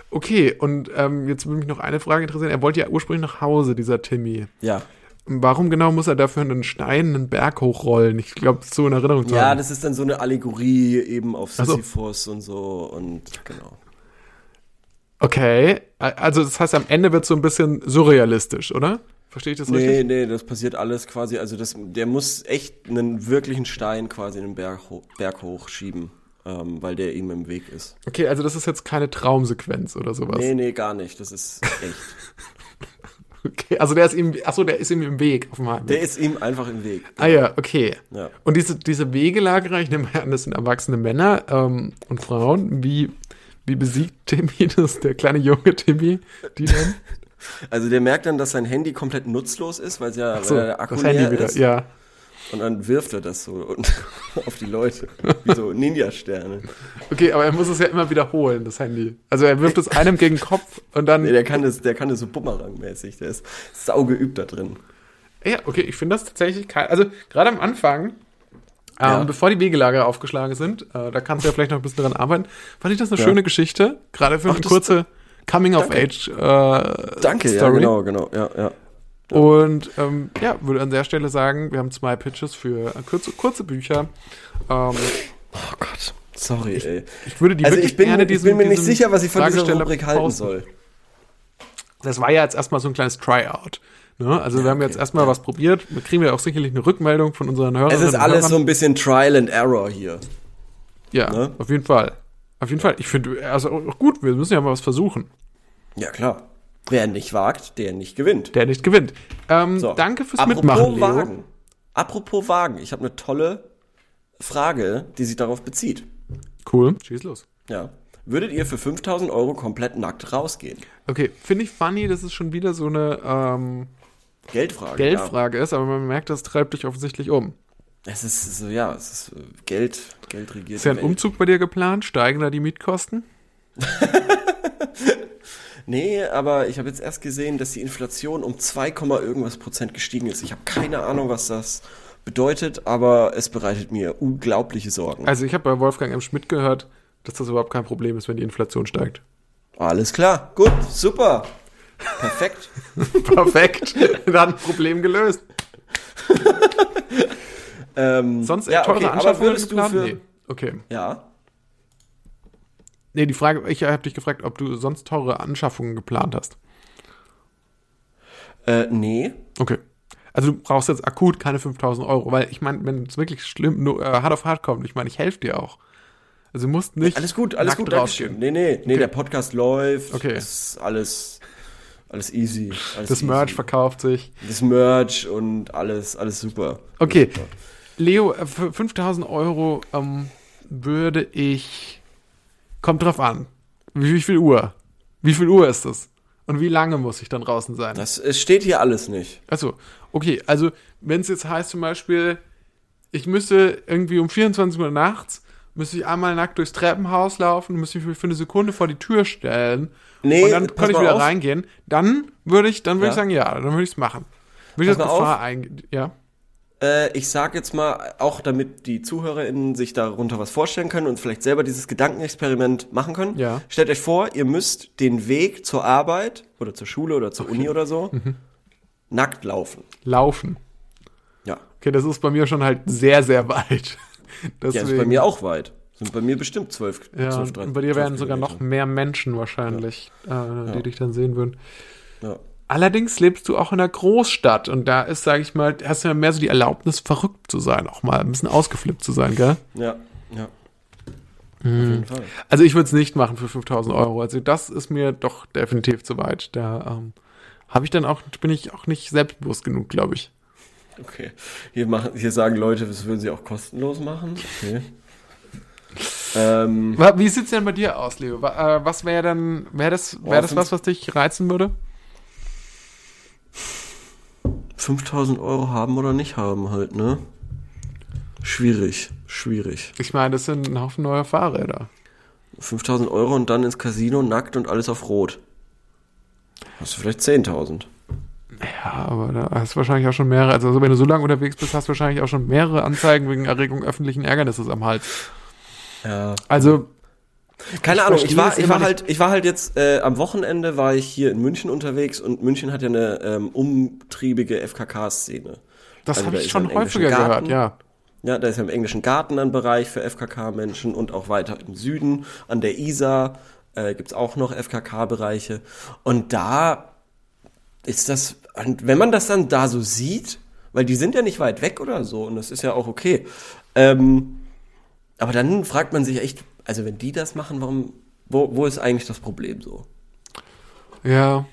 Okay, und ähm, jetzt würde mich noch eine Frage interessieren. Er wollte ja ursprünglich nach Hause, dieser Timmy. Ja. Warum genau muss er dafür einen Stein, einen Berg hochrollen? Ich glaube, so in Erinnerung zu Ja, haben. das ist dann so eine Allegorie eben auf Ach so. Sisyphus und so und genau. Okay, also das heißt, am Ende wird so ein bisschen surrealistisch, oder? Verstehe ich das Nee, richtig? nee, das passiert alles quasi, also das, der muss echt einen wirklichen Stein quasi in den Berg, ho Berg hochschieben, ähm, weil der ihm im Weg ist. Okay, also das ist jetzt keine Traumsequenz oder sowas. Nee, nee, gar nicht, das ist <laughs> echt. Okay, also der ist ihm, achso, der ist ihm im Weg auf. Der ist ihm einfach im Weg. Ah ja, okay. Ja. Und diese, diese Wegelagerer, ich nehme an, das sind erwachsene Männer ähm, und Frauen. Wie, wie besiegt Timmy <laughs> das, der kleine junge Timmy, die dann? <laughs> Also der merkt dann, dass sein Handy komplett nutzlos ist, weil ja weil der Akku das Handy leer wieder, ist. ja. Und dann wirft er das so und <laughs> auf die Leute, wie so Ninja-Sterne. Okay, aber er muss es ja immer wiederholen, das Handy. Also er wirft es einem gegen den Kopf und dann. Nee, der kann das, der kann das so Bumerang-mäßig, der ist saugeübt da drin. Ja, okay, ich finde das tatsächlich. Also gerade am Anfang, ähm, Ja. bevor die Wegelager aufgeschlagen sind, äh, da kannst du ja vielleicht noch ein bisschen dran arbeiten, fand ich das eine Ja. schöne Geschichte. Gerade für Ach, eine kurze Coming-of-Age äh, Danke, ja, Story. genau, genau, ja, ja. Und ähm, ja, würde an der Stelle sagen, wir haben zwei Pitches für kurze, kurze Bücher. Ähm, Oh Gott, sorry, ey. ich würde die Also wirklich ich bin, gerne ich diesen, bin mir nicht sicher, was ich von dieser Rubrik halten soll. Das war ja jetzt erstmal so ein kleines Tryout. Ne? Also wir haben jetzt okay, erstmal ja. was probiert. Wir kriegen ja auch sicherlich eine Rückmeldung von unseren Hörern. Es ist alles so ein bisschen Trial and Error hier. Ja, Ne? auf jeden Fall. Auf jeden Fall. Ich finde, also auch gut, wir müssen ja mal was versuchen. Ja, klar. Wer nicht wagt, der nicht gewinnt. Der nicht gewinnt. Ähm, So. Danke fürs Apropos Mitmachen, Leo. Wagen. Apropos Wagen. Ich habe eine tolle Frage, die sich darauf bezieht. Cool. Schieß los. Ja. Würdet ihr für 5000 Euro komplett nackt rausgehen? Okay, finde ich funny, dass es schon wieder so eine ähm, Geldfrage. Geldfrage ist, aber man merkt, das treibt dich offensichtlich um. Ja. Es ist so, ja, es ist äh, Geld, Geld regiert. Ist ja ein Welt. Umzug bei dir geplant? Steigen da die Mietkosten? <laughs> Nee, aber ich habe jetzt erst gesehen, dass die Inflation um 2, Komma irgendwas Prozent gestiegen ist. Ich habe keine Ahnung, was das bedeutet, aber es bereitet mir unglaubliche Sorgen. Also ich habe bei Wolfgang M. Schmidt gehört, dass das überhaupt kein Problem ist, wenn die Inflation steigt. Alles klar, gut, super, perfekt. <laughs> Perfekt. Dann Problem gelöst. ähm, Sonst ja, teure okay, aber Anschaffungen würdest du für, Nee. Okay. ja, Nee, die Frage, ich habe dich gefragt, ob du sonst teure Anschaffungen geplant hast. äh, nee, Okay. Also du brauchst jetzt akut keine 5000 Euro, weil ich meine, wenn es wirklich schlimm, nur, äh, hart auf hart kommt, ich meine, ich helfe dir auch. Also du musst nicht alles gut, alles gut, rausgehen. Nee, nee, nee, der Podcast läuft, Okay. ist alles, alles easy. Alles Das Merch easy. verkauft sich. Das Merch und alles, alles super. Okay. Alles super. Leo, äh, für 5000 Euro ähm, würde ich. Kommt drauf an. Wie, wie viel Uhr? Wie viel Uhr ist es? Und wie lange muss ich dann draußen sein? Das, es steht hier alles nicht. Achso, okay. Also, wenn es jetzt heißt zum Beispiel, ich müsste irgendwie um 24 Uhr nachts, müsste ich einmal nackt durchs Treppenhaus laufen, müsste ich mich für eine Sekunde vor die Tür stellen Nee, und dann könnte ich wieder auf. reingehen, dann würde ich, dann würde Ja. ich sagen, ja, dann würde ich es machen. Würde ich das Gefahr eingehen? Ja. Äh, ich sag jetzt mal, auch damit die ZuhörerInnen sich darunter was vorstellen können und vielleicht selber dieses Gedankenexperiment machen können. Ja. Stellt euch vor, ihr müsst den Weg zur Arbeit oder zur Schule oder zur Uni oder so Mhm. nackt laufen. Laufen. Ja. Okay, das ist bei mir schon halt sehr, sehr weit. Ja, ist bei mir auch weit. Sind bei mir bestimmt 12, Ja, 12 13, und bei dir 12 wären sogar noch mehr Menschen wahrscheinlich, äh, die dich dann sehen würden. Ja. Allerdings lebst du auch in einer Großstadt und da ist, sage ich mal, hast du ja mehr so die Erlaubnis, verrückt zu sein, auch mal ein bisschen ausgeflippt zu sein, gell? Ja, ja. Mhm. Auf jeden Fall. Also ich würde es nicht machen für 5000 Euro. Also das ist mir doch definitiv zu weit. Da ähm, habe ich dann auch, bin ich auch nicht selbstbewusst genug, glaube ich. Okay. Hier, machen, hier sagen Leute, das würden sie auch kostenlos machen. Okay. ähm, Wie sieht's denn bei dir aus, Leo? Äh, Was wäre dann, wäre das, wäre das was, was dich reizen würde? 5000 Euro haben oder nicht haben halt, ne? Schwierig, schwierig. Ich meine, das sind ein Haufen neuer Fahrräder. 5000 Euro und dann ins Casino nackt und alles auf Rot. Hast du vielleicht 10.000. Aber da hast du wahrscheinlich auch schon mehrere, also wenn du so lange unterwegs bist, hast du wahrscheinlich auch schon mehrere Anzeigen wegen Erregung öffentlichen Ärgernisses am Hals. Ja. Also, Keine Ich Ahnung, ich war, ich war halt, ich war halt jetzt, äh, am Wochenende war ich hier in München unterwegs und München hat ja eine ähm, umtriebige FKK-Szene. das Also habe da ich schon häufiger Garten. gehört, ja. Ja, da ist ja im englischen Garten ein Bereich für FKK-Menschen und auch weiter im Süden an der Isar äh, gibt's auch noch FKK-Bereiche. Und da ist das, und wenn man das dann da so sieht, weil die sind ja nicht weit weg oder so und das ist ja auch okay. Ähm, aber dann fragt man sich echt, also wenn die das machen, warum, wo, wo ist eigentlich das Problem so? Ja.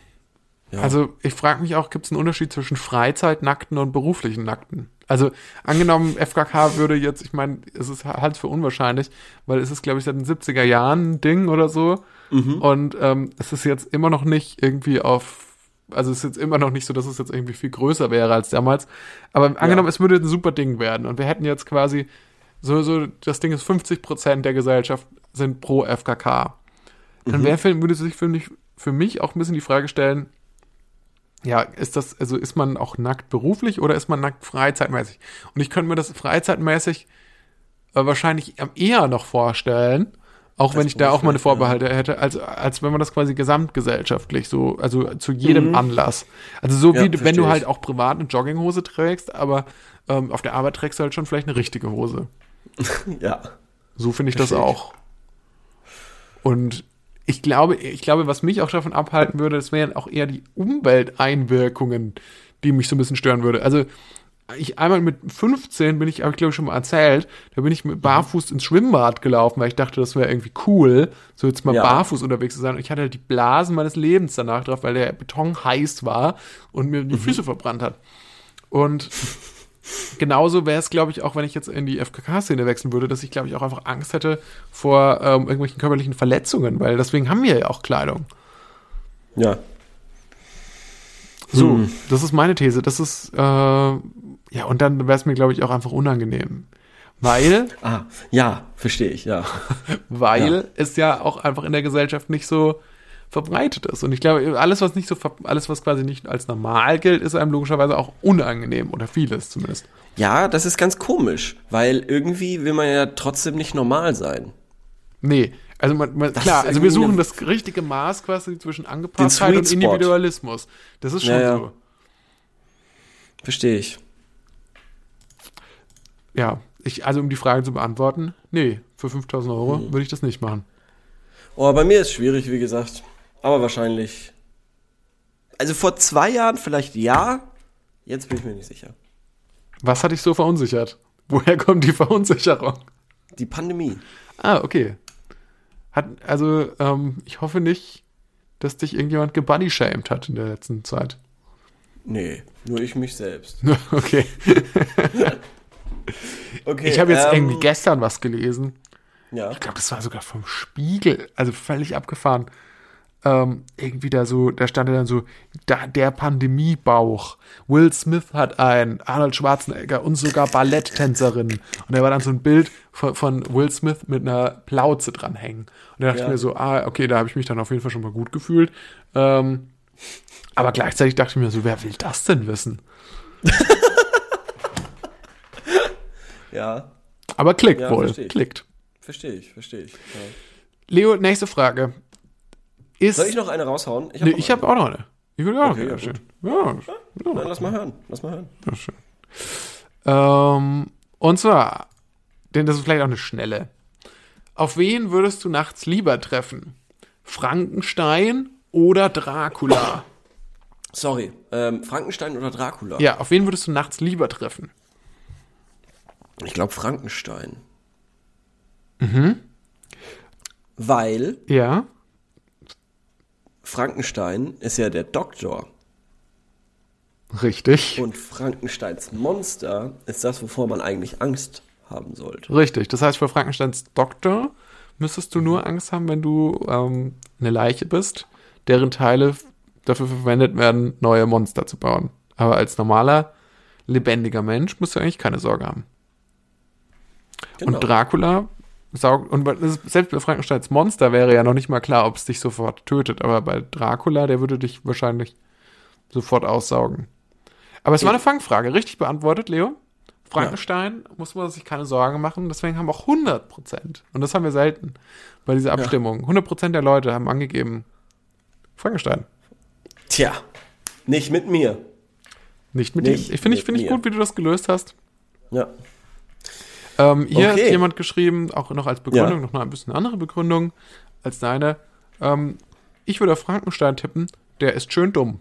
Ja. Also ich frage mich auch, gibt es einen Unterschied zwischen Freizeitnackten und beruflichen Nackten? Also angenommen, FKK würde jetzt, ich meine, es ist halt für unwahrscheinlich, weil es ist, glaube ich, seit den 70er Jahren ein Ding oder so. Mhm. Und ähm, es ist jetzt immer noch nicht irgendwie auf, also es ist jetzt immer noch nicht so, dass es jetzt irgendwie viel größer wäre als damals. Aber angenommen, es würde ein super Ding werden und wir hätten jetzt quasi so, so das Ding ist 50 Prozent der Gesellschaft sind pro FKK. Dann wäre, für- würde sich für mich, für mich auch ein bisschen die Frage stellen, ja, ist das, also ist man auch nackt beruflich oder ist man nackt freizeitmäßig? Und ich könnte mir das freizeitmäßig äh, wahrscheinlich eher noch vorstellen, auch wenn ich da auch meine beruflich, ja. Vorbehalte hätte, als, als wenn man das quasi gesamtgesellschaftlich so, also zu jedem Anlass. Also so Ja, wie wenn du halt auch privat eine Jogginghose trägst, aber ähm, auf der Arbeit trägst du halt schon vielleicht eine richtige Hose. <laughs> Ja. So finde ich das Verstehe ich. auch. Und ich glaube, ich glaube, was mich auch davon abhalten würde, das wären auch eher die Umwelteinwirkungen, die mich so ein bisschen stören würde. Also ich einmal mit 15 bin ich, habe ich glaube ich schon mal erzählt, da bin ich mit barfuß ins Schwimmbad gelaufen, weil ich dachte, das wäre irgendwie cool, so jetzt mal Ja. barfuß unterwegs zu sein. Und ich hatte halt die Blasen meines Lebens danach drauf, weil der Beton heiß war und mir die Füße verbrannt hat. Und genauso wäre es, glaube ich, auch wenn ich jetzt in die FKK-Szene wechseln würde, dass ich, glaube ich, auch einfach Angst hätte vor ähm, irgendwelchen körperlichen Verletzungen, weil deswegen haben wir ja auch Kleidung. Ja. So, Hm. das ist meine These. Das ist, äh, ja, und dann wäre es mir, glaube ich, auch einfach unangenehm. Weil, Ah, ja, verstehe ich, ja. <laughs> weil Ja. es ja auch einfach in der Gesellschaft nicht so verbreitet ist. Und ich glaube, alles, was nicht so, alles, was quasi nicht als normal gilt, ist einem logischerweise auch unangenehm oder vieles zumindest. Ja, das ist ganz komisch, weil irgendwie will man ja trotzdem nicht normal sein. Nee, also man, man, klar, also wir suchen das richtige Maß quasi zwischen Angepasstheit und. Individualismus. Das ist schon Ja, ja. so. Verstehe ich. Ja, ich, also um die Frage zu beantworten, nee, für 5000 Euro Hm. würde ich das nicht machen. Oh, bei mir ist schwierig, wie gesagt. Aber wahrscheinlich. Also vor zwei Jahren vielleicht ja. Jetzt bin ich mir nicht sicher. Was hat dich so verunsichert? Woher kommt die Verunsicherung? Die Pandemie. Ah, okay. Hat, also, ähm, ich hoffe nicht, dass dich irgendjemand gebody-shamed hat in der letzten Zeit. Nee, nur ich mich selbst. <laughs> okay. <laughs> Okay. Ich habe jetzt ähm, irgendwie gestern was gelesen. Ja. Ich glaube, das war sogar vom Spiegel, also völlig abgefahren. Ähm, irgendwie da so, da stand ja dann so, da, der Pandemiebauch. Will Smith hat einen, Arnold Schwarzenegger und sogar Balletttänzerin. Und da war dann so ein Bild von, von Will Smith mit einer Plauze dranhängen. Und da dachte Ja. ich mir so, ah, okay, da habe ich mich dann auf jeden Fall schon mal gut gefühlt. Ähm, aber gleichzeitig dachte ich mir so, wer will das denn wissen? <laughs> Ja, Aber klickt Ja, wohl, verstehe ich. klickt. verstehe ich, verstehe ich. Ja. Leo, nächste Frage. Ist, Soll ich noch eine raushauen? Ich Nee, noch ich eine. habe auch noch eine. Ich würde auch Okay, gerne ja, stellen. Ja, Dann lass mal hören. Lass mal hören. ja, schön. Ähm, und zwar, denn das ist vielleicht auch eine schnelle. Auf wen würdest du nachts lieber treffen? Frankenstein oder Dracula? Sorry, ähm, Frankenstein oder Dracula? Ja, auf wen würdest du nachts lieber treffen? Ich glaube Frankenstein. Mhm. Weil Ja. Frankenstein ist ja der Doktor Richtig. und Frankensteins Monster ist das, wovor man eigentlich Angst haben sollte. Richtig. Das heißt, für Frankensteins Doktor müsstest du nur Angst haben, wenn du ähm, eine Leiche bist, deren Teile dafür verwendet werden, neue Monster zu bauen. Aber als normaler, lebendiger Mensch musst du eigentlich keine Sorge haben. Genau. Und Dracula saugt, und selbst bei Frankensteins Monster wäre ja noch nicht mal klar, ob es dich sofort tötet. Aber bei Dracula, der würde dich wahrscheinlich sofort aussaugen. Aber es war eine Fangfrage, richtig beantwortet, Leo. Frankenstein muss man sich keine Sorgen machen, deswegen haben auch 100 Prozent. Und das haben wir selten bei dieser Abstimmung. 100 Prozent der Leute haben angegeben, Frankenstein. Tja, nicht mit mir. Nicht mit Nicht ihm. Ich finde ich, mit finde ich gut, wie du das gelöst hast. Ja. Ähm, hier Okay. hat jemand geschrieben, auch noch als Begründung, Ja. noch mal ein bisschen andere Begründung als deine. Ähm, ich würde auf Frankenstein tippen, der ist schön dumm.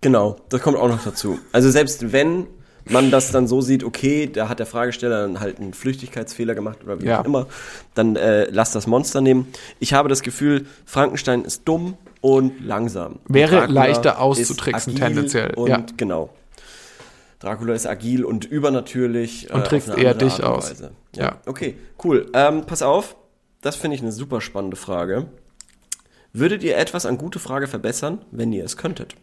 Genau, das kommt auch noch dazu. Also selbst wenn man das dann so sieht, okay, da hat der Fragesteller dann halt einen Flüchtigkeitsfehler gemacht oder wie Ja. auch immer, dann äh, lass das Monster nehmen. Ich habe das Gefühl, Frankenstein ist dumm und langsam. Wäre Dracula leichter auszutricksen, tendenziell, Und ja. genau. Dracula ist agil und übernatürlich. äh, Und auf trickst eher dich aus. Ja. Ja. Okay, cool. Ähm, pass auf, das finde ich eine super spannende Frage. Würdet ihr etwas an gute Frage verbessern, wenn ihr es könntet?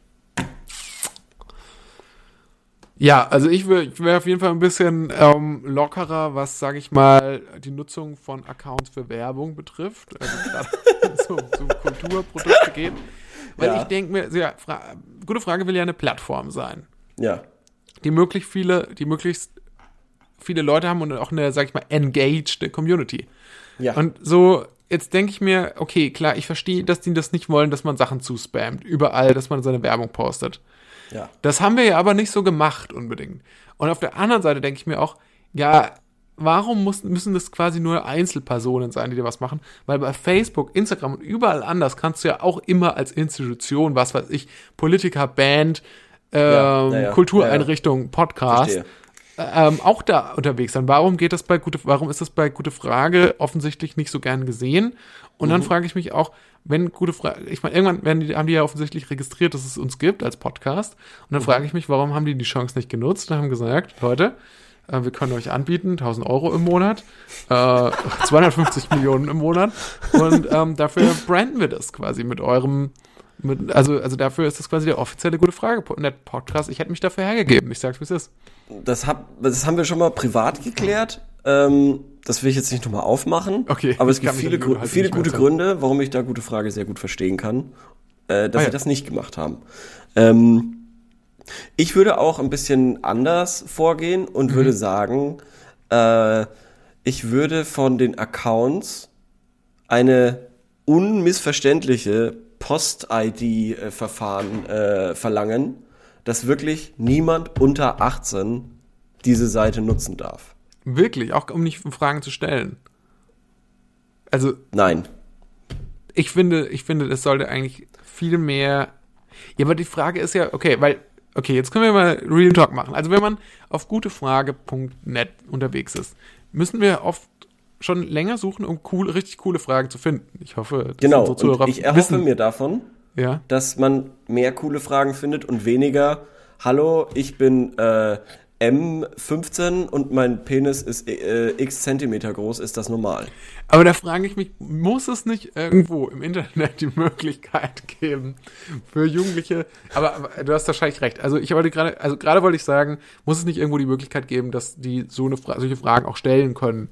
Ja, also ich wäre wär auf jeden Fall ein bisschen ähm, lockerer, was, sage ich mal, die Nutzung von Accounts für Werbung betrifft. Also gerade <laughs> um, so Kulturprodukte geht. Weil Ja. ich denke mir, sehr, fra gute Frage will ja eine Plattform sein, Ja. Die möglichst viele, die möglichst viele Leute haben und auch eine, sag ich mal, engaged Community. Ja. Und so, jetzt denke ich mir, okay, klar, ich verstehe, dass die das nicht wollen, dass man Sachen zuspammt. Überall, dass man seine Werbung postet. ja. Das haben wir ja aber nicht so gemacht unbedingt. Und auf der anderen Seite denke ich mir auch, ja, warum muss, müssen das quasi nur Einzelpersonen sein, die dir was machen? Weil bei Facebook, Instagram und überall anders kannst du ja auch immer als Institution, was weiß ich, Politiker, Band, ähm, Ja, ja. Kultureinrichtung, Podcast, ähm, auch da unterwegs sein. Warum geht das bei gute, warum ist das bei gute Frage offensichtlich nicht so gern gesehen? Und Mhm. dann frage ich mich auch, wenn gute Frage, ich meine, irgendwann werden die, haben die ja offensichtlich registriert, dass es uns gibt als Podcast. Und Mhm. dann frage ich mich, warum haben die die Chance nicht genutzt und haben gesagt, Leute, äh, wir können euch anbieten, 1000 Euro im Monat, äh, <laughs> 250 Millionen im Monat und ähm, dafür branden wir das quasi mit eurem, mit, also, also dafür ist das quasi der offizielle gute Frage Net Podcast. Ich hätte mich dafür hergegeben. Ich sag's, wie es ist. Das, hab, das haben wir schon mal privat geklärt. Ähm, das will ich jetzt nicht nochmal aufmachen. Okay, Aber es gibt viele, an die Grü- Unterhaltung viele gute. Gründe, warum ich da gute Frage sehr gut verstehen kann, äh, dass Ah, sie ja. das nicht gemacht haben. Ähm, ich würde auch ein bisschen anders vorgehen und Mhm. würde sagen, äh, ich würde von den Accounts eine unmissverständliche Post-ID-Verfahren äh, verlangen, dass wirklich niemand unter 18 diese Seite nutzen darf. Wirklich, auch um nicht Fragen zu stellen. Also, Nein. ich finde, ich finde, es sollte eigentlich viel mehr. Ja, aber die Frage ist ja, okay, weil, okay, jetzt können wir mal Real Talk machen. Also, wenn man auf gutefrage.net unterwegs ist, müssen wir oft schon länger suchen, um cool, richtig coole Fragen zu finden. Ich hoffe, dass Genau. unsere Zuhörer Und ich erhoffe wissen. mir davon, Ja. dass man mehr coole Fragen findet und weniger, hallo, ich bin äh, M15 und mein Penis ist äh, x Zentimeter groß, ist das normal? Aber da frage ich mich, muss es nicht irgendwo im Internet die Möglichkeit geben für Jugendliche? Aber, aber du hast wahrscheinlich recht. Also ich wollte gerade, also gerade wollte ich sagen, muss es nicht irgendwo die Möglichkeit geben, dass die so eine Fra solche Fragen auch stellen können?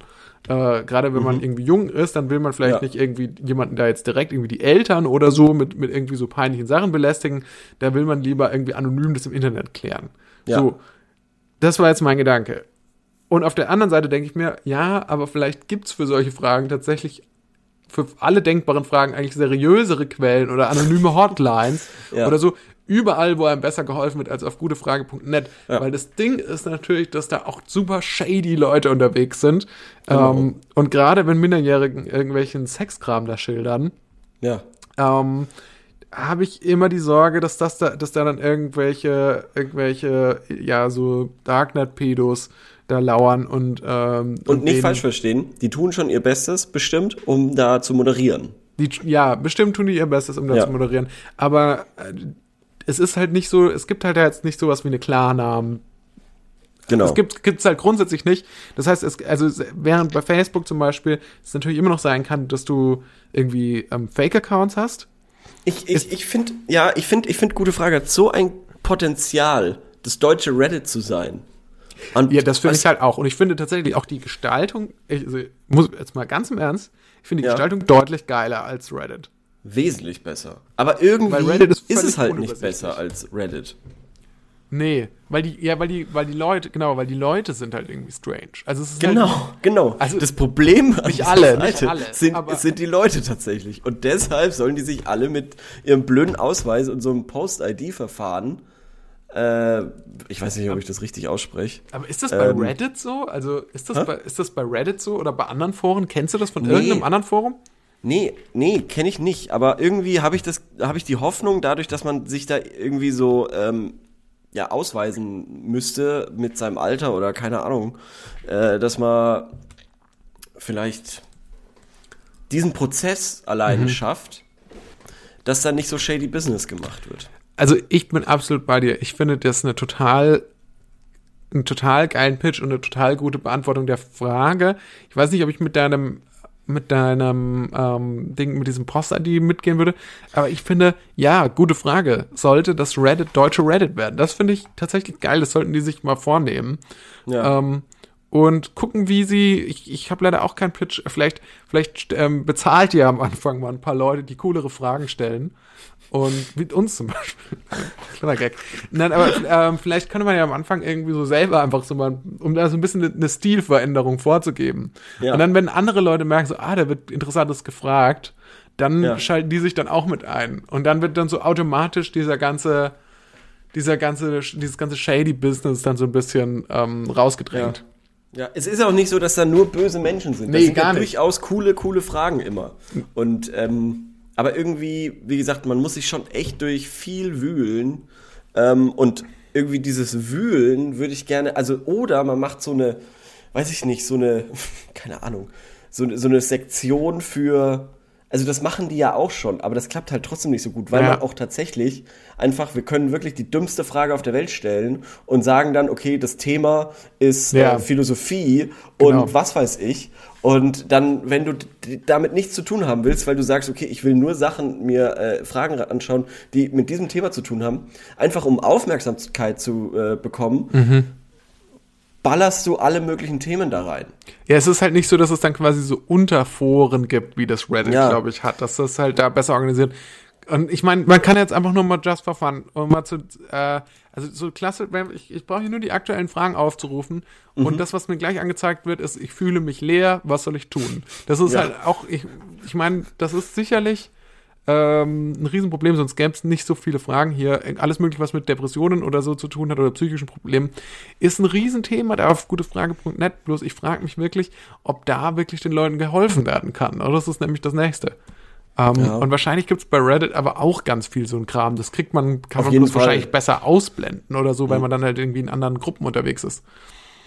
Äh, gerade wenn man irgendwie jung ist, dann will man vielleicht Ja. nicht irgendwie jemanden da jetzt direkt irgendwie die Eltern oder so mit, mit irgendwie so peinlichen Sachen belästigen. Da will man lieber irgendwie anonym das im Internet klären. Ja. So, das war jetzt mein Gedanke. Und auf der anderen Seite denke ich mir, ja, aber vielleicht gibt's für solche Fragen tatsächlich für alle denkbaren Fragen eigentlich seriösere Quellen oder anonyme <laughs> Hotlines Ja. oder so. Überall, wo einem besser geholfen wird als auf gutefrage.net. Ja. Weil das Ding ist natürlich, dass da auch super shady Leute unterwegs sind. Genau. Ähm, und gerade wenn Minderjährigen irgendwelchen Sexkram da schildern, Ja. ähm, habe ich immer die Sorge, dass das da, dass da dann irgendwelche, irgendwelche, ja, so Darknet-Pedos da lauern und, ähm, Und nicht denen- falsch verstehen, die tun schon ihr Bestes, bestimmt, um da zu moderieren. Die, ja, bestimmt tun die ihr Bestes, um das Ja. zu moderieren. Aber äh, es ist halt nicht so, es gibt halt jetzt nicht sowas wie eine Klarnamen. Genau. Es gibt gibt's halt grundsätzlich nicht. Das heißt, es, also es- während bei Facebook zum Beispiel es natürlich immer noch sein kann, dass du irgendwie ähm, Fake-Accounts hast. Ich, ich, ich finde, ja, ich finde, ich finde, gute Frage hat so ein Potenzial, das deutsche Reddit zu sein. Und Ja, das finde ich halt auch. Und ich finde tatsächlich auch die Gestaltung, ich also, muss jetzt mal ganz im Ernst, ich finde die Ja. Gestaltung deutlich geiler als Reddit. Wesentlich besser. Aber irgendwie ist ist, es halt nicht besser als Reddit. Nee, weil die, ja, weil die, weil die Leute, genau, weil die Leute sind halt irgendwie strange. Also es ist Genau, Halt, genau. Also, das Problem nicht alle, nicht alle, sind, aber- sind die Leute tatsächlich. Und deshalb sollen die sich alle mit ihrem blöden Ausweis und so einem Post-ID-Verfahren, äh, ich weiß nicht, ob ich das richtig ausspreche. aber ist das bei Ähm, Reddit so? Also ist das, bei, ist das bei Reddit so oder bei anderen Foren? Kennst du das von Nee. irgendeinem anderen Forum? Nee, nee, kenne ich nicht. Aber irgendwie habe ich das, habe ich die Hoffnung, dadurch, dass man sich da irgendwie so ähm, ja ausweisen müsste mit seinem Alter oder keine Ahnung, äh, dass man vielleicht diesen Prozess alleine Mhm. schafft, dass dann nicht so shady Business gemacht wird. Also ich bin absolut bei dir. Ich finde das eine total einen total geilen Pitch und eine total gute Beantwortung der Frage. Ich weiß nicht, ob ich mit deinem mit deinem ähm, Ding, mit diesem Post-ID mitgehen würde, aber ich finde, ja, gute Frage. Sollte das Reddit deutsche Reddit werden? Das finde ich tatsächlich geil. Das sollten die sich mal vornehmen. Ja. Ähm, und gucken, wie sie. Ich, ich habe leider auch keinen Pitch. Vielleicht, vielleicht ähm, bezahlt ihr am Anfang mal ein paar Leute, die coolere Fragen stellen. Und mit uns zum Beispiel. <laughs> Kleiner Gag. Nein, aber ähm, vielleicht könnte man ja am Anfang irgendwie so selber einfach so mal, um da so ein bisschen eine, Stilveränderung vorzugeben. Ja. Und dann, wenn andere Leute merken, so, ah, da wird Interessantes gefragt, dann Ja. schalten die sich dann auch mit ein. Und dann wird dann so automatisch dieser ganze, dieser ganze, dieses ganze shady Business dann so ein bisschen ähm, rausgedrängt. Ja, es ist auch nicht so, dass da nur böse Menschen sind. Nee, das sind gar ja nicht. durchaus coole, coole Fragen immer. Und ähm, aber irgendwie, wie gesagt, man muss sich schon echt durch viel wühlen, Ähm, und irgendwie dieses Wühlen würde ich gerne, also, oder man macht so eine, weiß ich nicht, so eine, <laughs> keine Ahnung, so, eine- so eine Sektion für, also das machen die ja auch schon, aber das klappt halt trotzdem nicht so gut, weil Ja. man auch tatsächlich einfach, wir können wirklich die dümmste Frage auf der Welt stellen und sagen dann, okay, das Thema ist Ja. äh, Philosophie Genau. und was weiß ich. Und dann, wenn du damit nichts zu tun haben willst, weil du sagst, okay, ich will nur Sachen mir äh, Fragen anschauen, die mit diesem Thema zu tun haben, einfach um Aufmerksamkeit zu äh, bekommen, Mhm. ballerst du alle möglichen Themen da rein. Ja, es ist halt nicht so, dass es dann quasi so Unterforen gibt, wie das Reddit, Ja. glaube ich, hat. Dass das halt da besser organisiert. Und ich meine, man kann jetzt einfach nur mal just for fun, um mal zu, äh, also so klasse, ich, ich brauche hier nur die aktuellen Fragen aufzurufen und das, was mir gleich angezeigt wird, ist, ich fühle mich leer, was soll ich tun? Das ist Ja. halt auch, ich, ich meine, das ist sicherlich ähm, ein Riesenproblem, sonst gäbe es nicht so viele Fragen hier. Alles mögliche, was mit Depressionen oder so zu tun hat oder psychischen Problemen, ist ein Riesenthema da auf gutefrage.net. Bloß ich frage mich wirklich, ob da wirklich den Leuten geholfen werden kann. Oder das ist nämlich das Nächste. Ähm, Ja. Und wahrscheinlich gibt es bei Reddit aber auch ganz viel so ein Kram. Das kriegt man, kann Auf man bloß Fall. Mhm. wahrscheinlich besser ausblenden oder so, weil man dann halt irgendwie in anderen Gruppen unterwegs ist.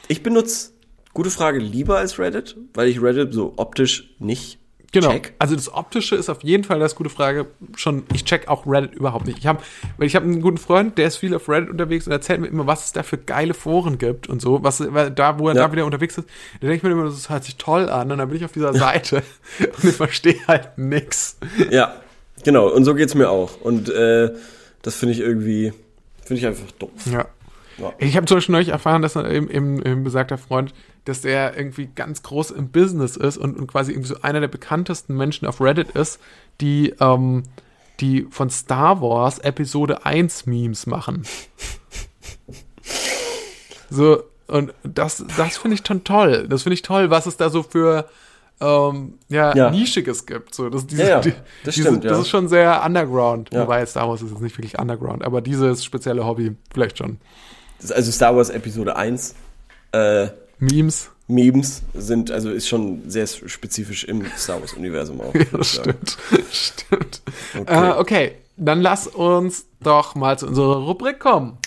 Ich benutze gute Frage lieber als Reddit, weil ich Reddit so optisch nicht Genau. check. Also das Optische ist auf jeden Fall das gute Frage. Schon, ich check auch Reddit überhaupt nicht. Ich habe, weil ich habe einen guten Freund, der ist viel auf Reddit unterwegs und erzählt mir immer, was es da für geile Foren gibt und so, was weil da, wo er Ja. da wieder unterwegs ist. Da denke ich mir immer, das hört sich toll an und dann bin ich auf dieser <laughs> Seite <laughs> und ich verstehe halt nix. Ja, genau. Und so geht's mir auch. Und äh, das finde ich irgendwie, finde ich einfach doof. Ja. Ja. Ich habe zum Beispiel neulich erfahren, dass eben, eben, eben besagter Freund, dass der irgendwie ganz groß im Business ist und, und quasi irgendwie so einer der bekanntesten Menschen auf Reddit ist, die, ähm, die von Star Wars Episode 1 Memes machen. <laughs> So, und das, das finde ich schon toll. Das finde ich toll, was es da so für ähm, ja, Ja. Nischiges gibt. So, das, diese, Ja, ja, das diese, stimmt, ja. Das ist schon sehr underground. Ja. Wobei Star Wars ist jetzt nicht wirklich underground, aber dieses spezielle Hobby vielleicht schon. Das, also Star Wars Episode 1 äh, Memes. Memes sind, also ist schon sehr spezifisch im Star Wars Universum auch. <laughs> Ja, stimmt. <laughs> stimmt. Okay. Okay. Äh, okay, dann lass uns doch mal zu unserer Rubrik kommen.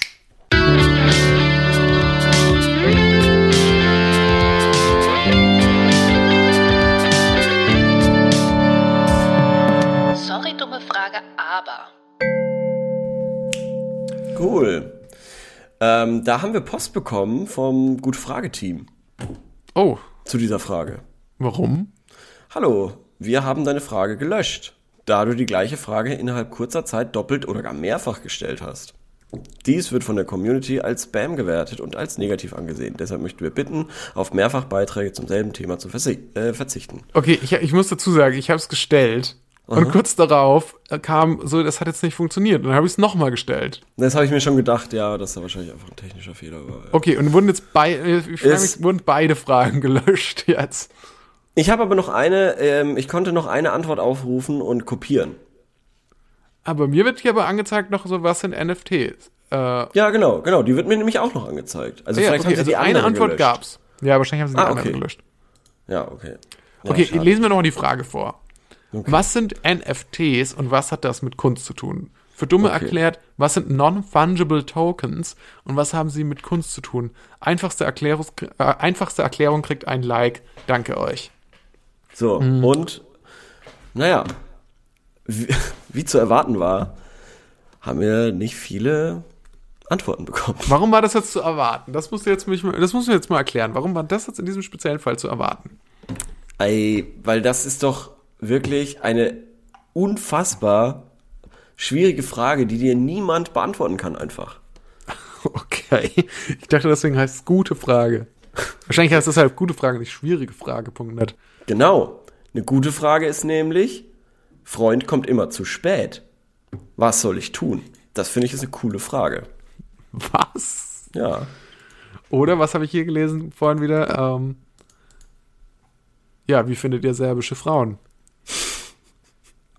Sorry, dumme Frage, aber. Cool. Ähm, da haben wir Post bekommen vom Gut-Frage-Team Oh, zu dieser Frage. warum? Hallo, wir haben deine Frage gelöscht, da du die gleiche Frage innerhalb kurzer Zeit doppelt oder gar mehrfach gestellt hast. Dies wird von der Community als Spam gewertet und als negativ angesehen. Deshalb möchten wir bitten, auf Mehrfachbeiträge zum selben Thema zu äh, verzichten. Okay, ich, ich muss dazu sagen, ich habe es gestellt und kurz darauf äh, kam so, das hat jetzt nicht funktioniert. Und dann habe ich es nochmal gestellt. Das habe ich mir schon gedacht, ja, dass da wahrscheinlich einfach ein technischer Fehler war. Okay, und wurden jetzt beide, ich frage Es- mich, wurden beide Fragen <laughs> gelöscht jetzt? Ich habe aber noch eine, ähm, ich konnte noch eine Antwort aufrufen und kopieren. Aber mir wird hier aber angezeigt noch so, was sind NFTs? Äh, Ja, genau, genau, die wird mir nämlich auch noch angezeigt. Also ja, vielleicht okay, haben sie also die eine Antwort gelöscht. gab's. Ja, wahrscheinlich haben sie die Ah, andere okay. gelöscht. Ja, okay. Ja, Okay, schade. lesen wir noch mal die Frage vor. Okay. Was sind NFTs und was hat das mit Kunst zu tun? Für Dumme Okay. erklärt, was sind Non-Fungible Tokens und was haben sie mit Kunst zu tun? Einfachste, Erklärung, äh, einfachste Erklärung kriegt ein Like. Danke euch. So, Mhm. und naja, wie, <laughs> wie zu erwarten war, haben wir nicht viele Antworten bekommen. Warum war das jetzt zu erwarten? Das musst du jetzt mich, mal- das musst du jetzt mal erklären. Warum war das jetzt in diesem speziellen Fall zu erwarten? Ey, weil das ist doch wirklich eine unfassbar schwierige Frage, die dir niemand beantworten kann einfach. <laughs> Okay. Ich dachte, deswegen heißt es gute Frage. Wahrscheinlich heißt es halt gute Frage, nicht schwierige Frage. Punkt net. Genau. Eine gute Frage ist nämlich, Freund kommt immer zu spät. Was soll ich tun? Das finde ich ist eine coole Frage. Was? Ja. Oder was habe ich hier gelesen vorhin wieder? Ähm, ja, wie findet ihr serbische Frauen?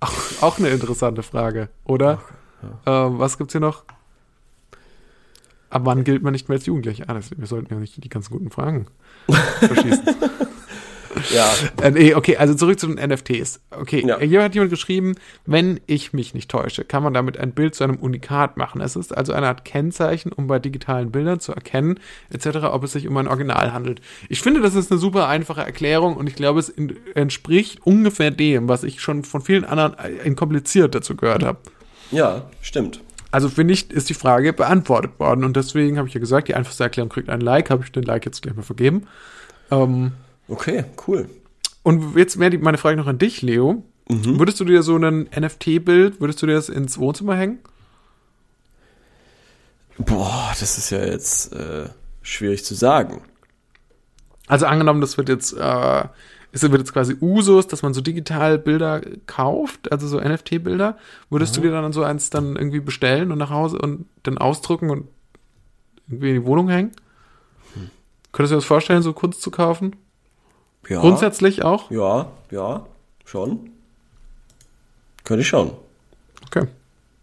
Auch, auch eine interessante Frage, oder? Ähm, was gibt's hier noch? Ab wann gilt man nicht mehr als Jugendlich? Ah, das, wir sollten ja nicht die ganz guten Fragen <laughs> verschießen. Ja. Äh, nee, okay, also zurück zu den NFTs. Okay, Ja. hier hat jemand geschrieben, wenn ich mich nicht täusche, kann man damit ein Bild zu einem Unikat machen. Es ist also eine Art Kennzeichen, um bei digitalen Bildern zu erkennen, etc., ob es sich um ein Original handelt. Ich finde, das ist eine super einfache Erklärung und ich glaube, es entspricht ungefähr dem, was ich schon von vielen anderen äh, in kompliziert dazu gehört habe. Ja, stimmt. Also finde ich, ist die Frage beantwortet worden und deswegen habe ich ja gesagt, die einfachste Erklärung kriegt ein Like, habe ich den Like jetzt gleich mal vergeben. Ähm, Okay, cool. und jetzt wäre die- meine Frage noch an dich, Leo. Würdest du dir so ein NFT-Bild, würdest du dir das ins Wohnzimmer hängen? Boah, das ist ja jetzt äh, schwierig zu sagen. Also angenommen, das wird jetzt, äh, es wird jetzt quasi Usus, dass man so digital Bilder kauft, also so NFT-Bilder. Würdest du dir dann so eins dann irgendwie bestellen und nach Hause und dann ausdrucken und irgendwie in die Wohnung hängen? Könntest du dir das vorstellen, so Kunst zu kaufen? Ja. Grundsätzlich auch? Ja, ja, schon. Könnte ich schon. Okay,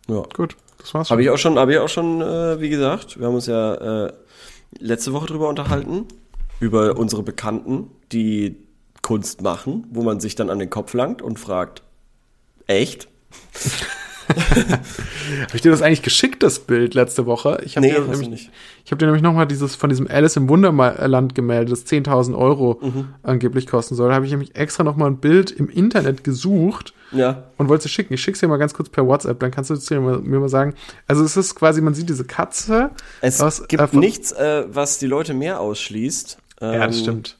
Ja. gut. Das war's. Habe ich auch schon, habe ich auch schon, äh, wie gesagt, wir haben uns ja äh, letzte Woche drüber unterhalten, über unsere Bekannten, die Kunst machen, wo man sich dann an den Kopf langt und fragt, echt? <laughs> <laughs> Habe ich dir das eigentlich geschickt, das Bild letzte Woche? Ich habe Nee, dir nämlich, nicht. Ich habe dir nämlich nochmal dieses von diesem Alice im Wunderland Gemälde, das 10.000 Euro Mhm. angeblich kosten soll. Da habe ich nämlich extra nochmal ein Bild im Internet gesucht Ja, und wollte es schicken. Ich schick's dir mal ganz kurz per WhatsApp, dann kannst du es mal, mir mal sagen. Also es ist quasi, man sieht diese Katze. es aus- gibt äh, von- nichts, äh, was die Leute mehr ausschließt. Ähm, Ja, das stimmt.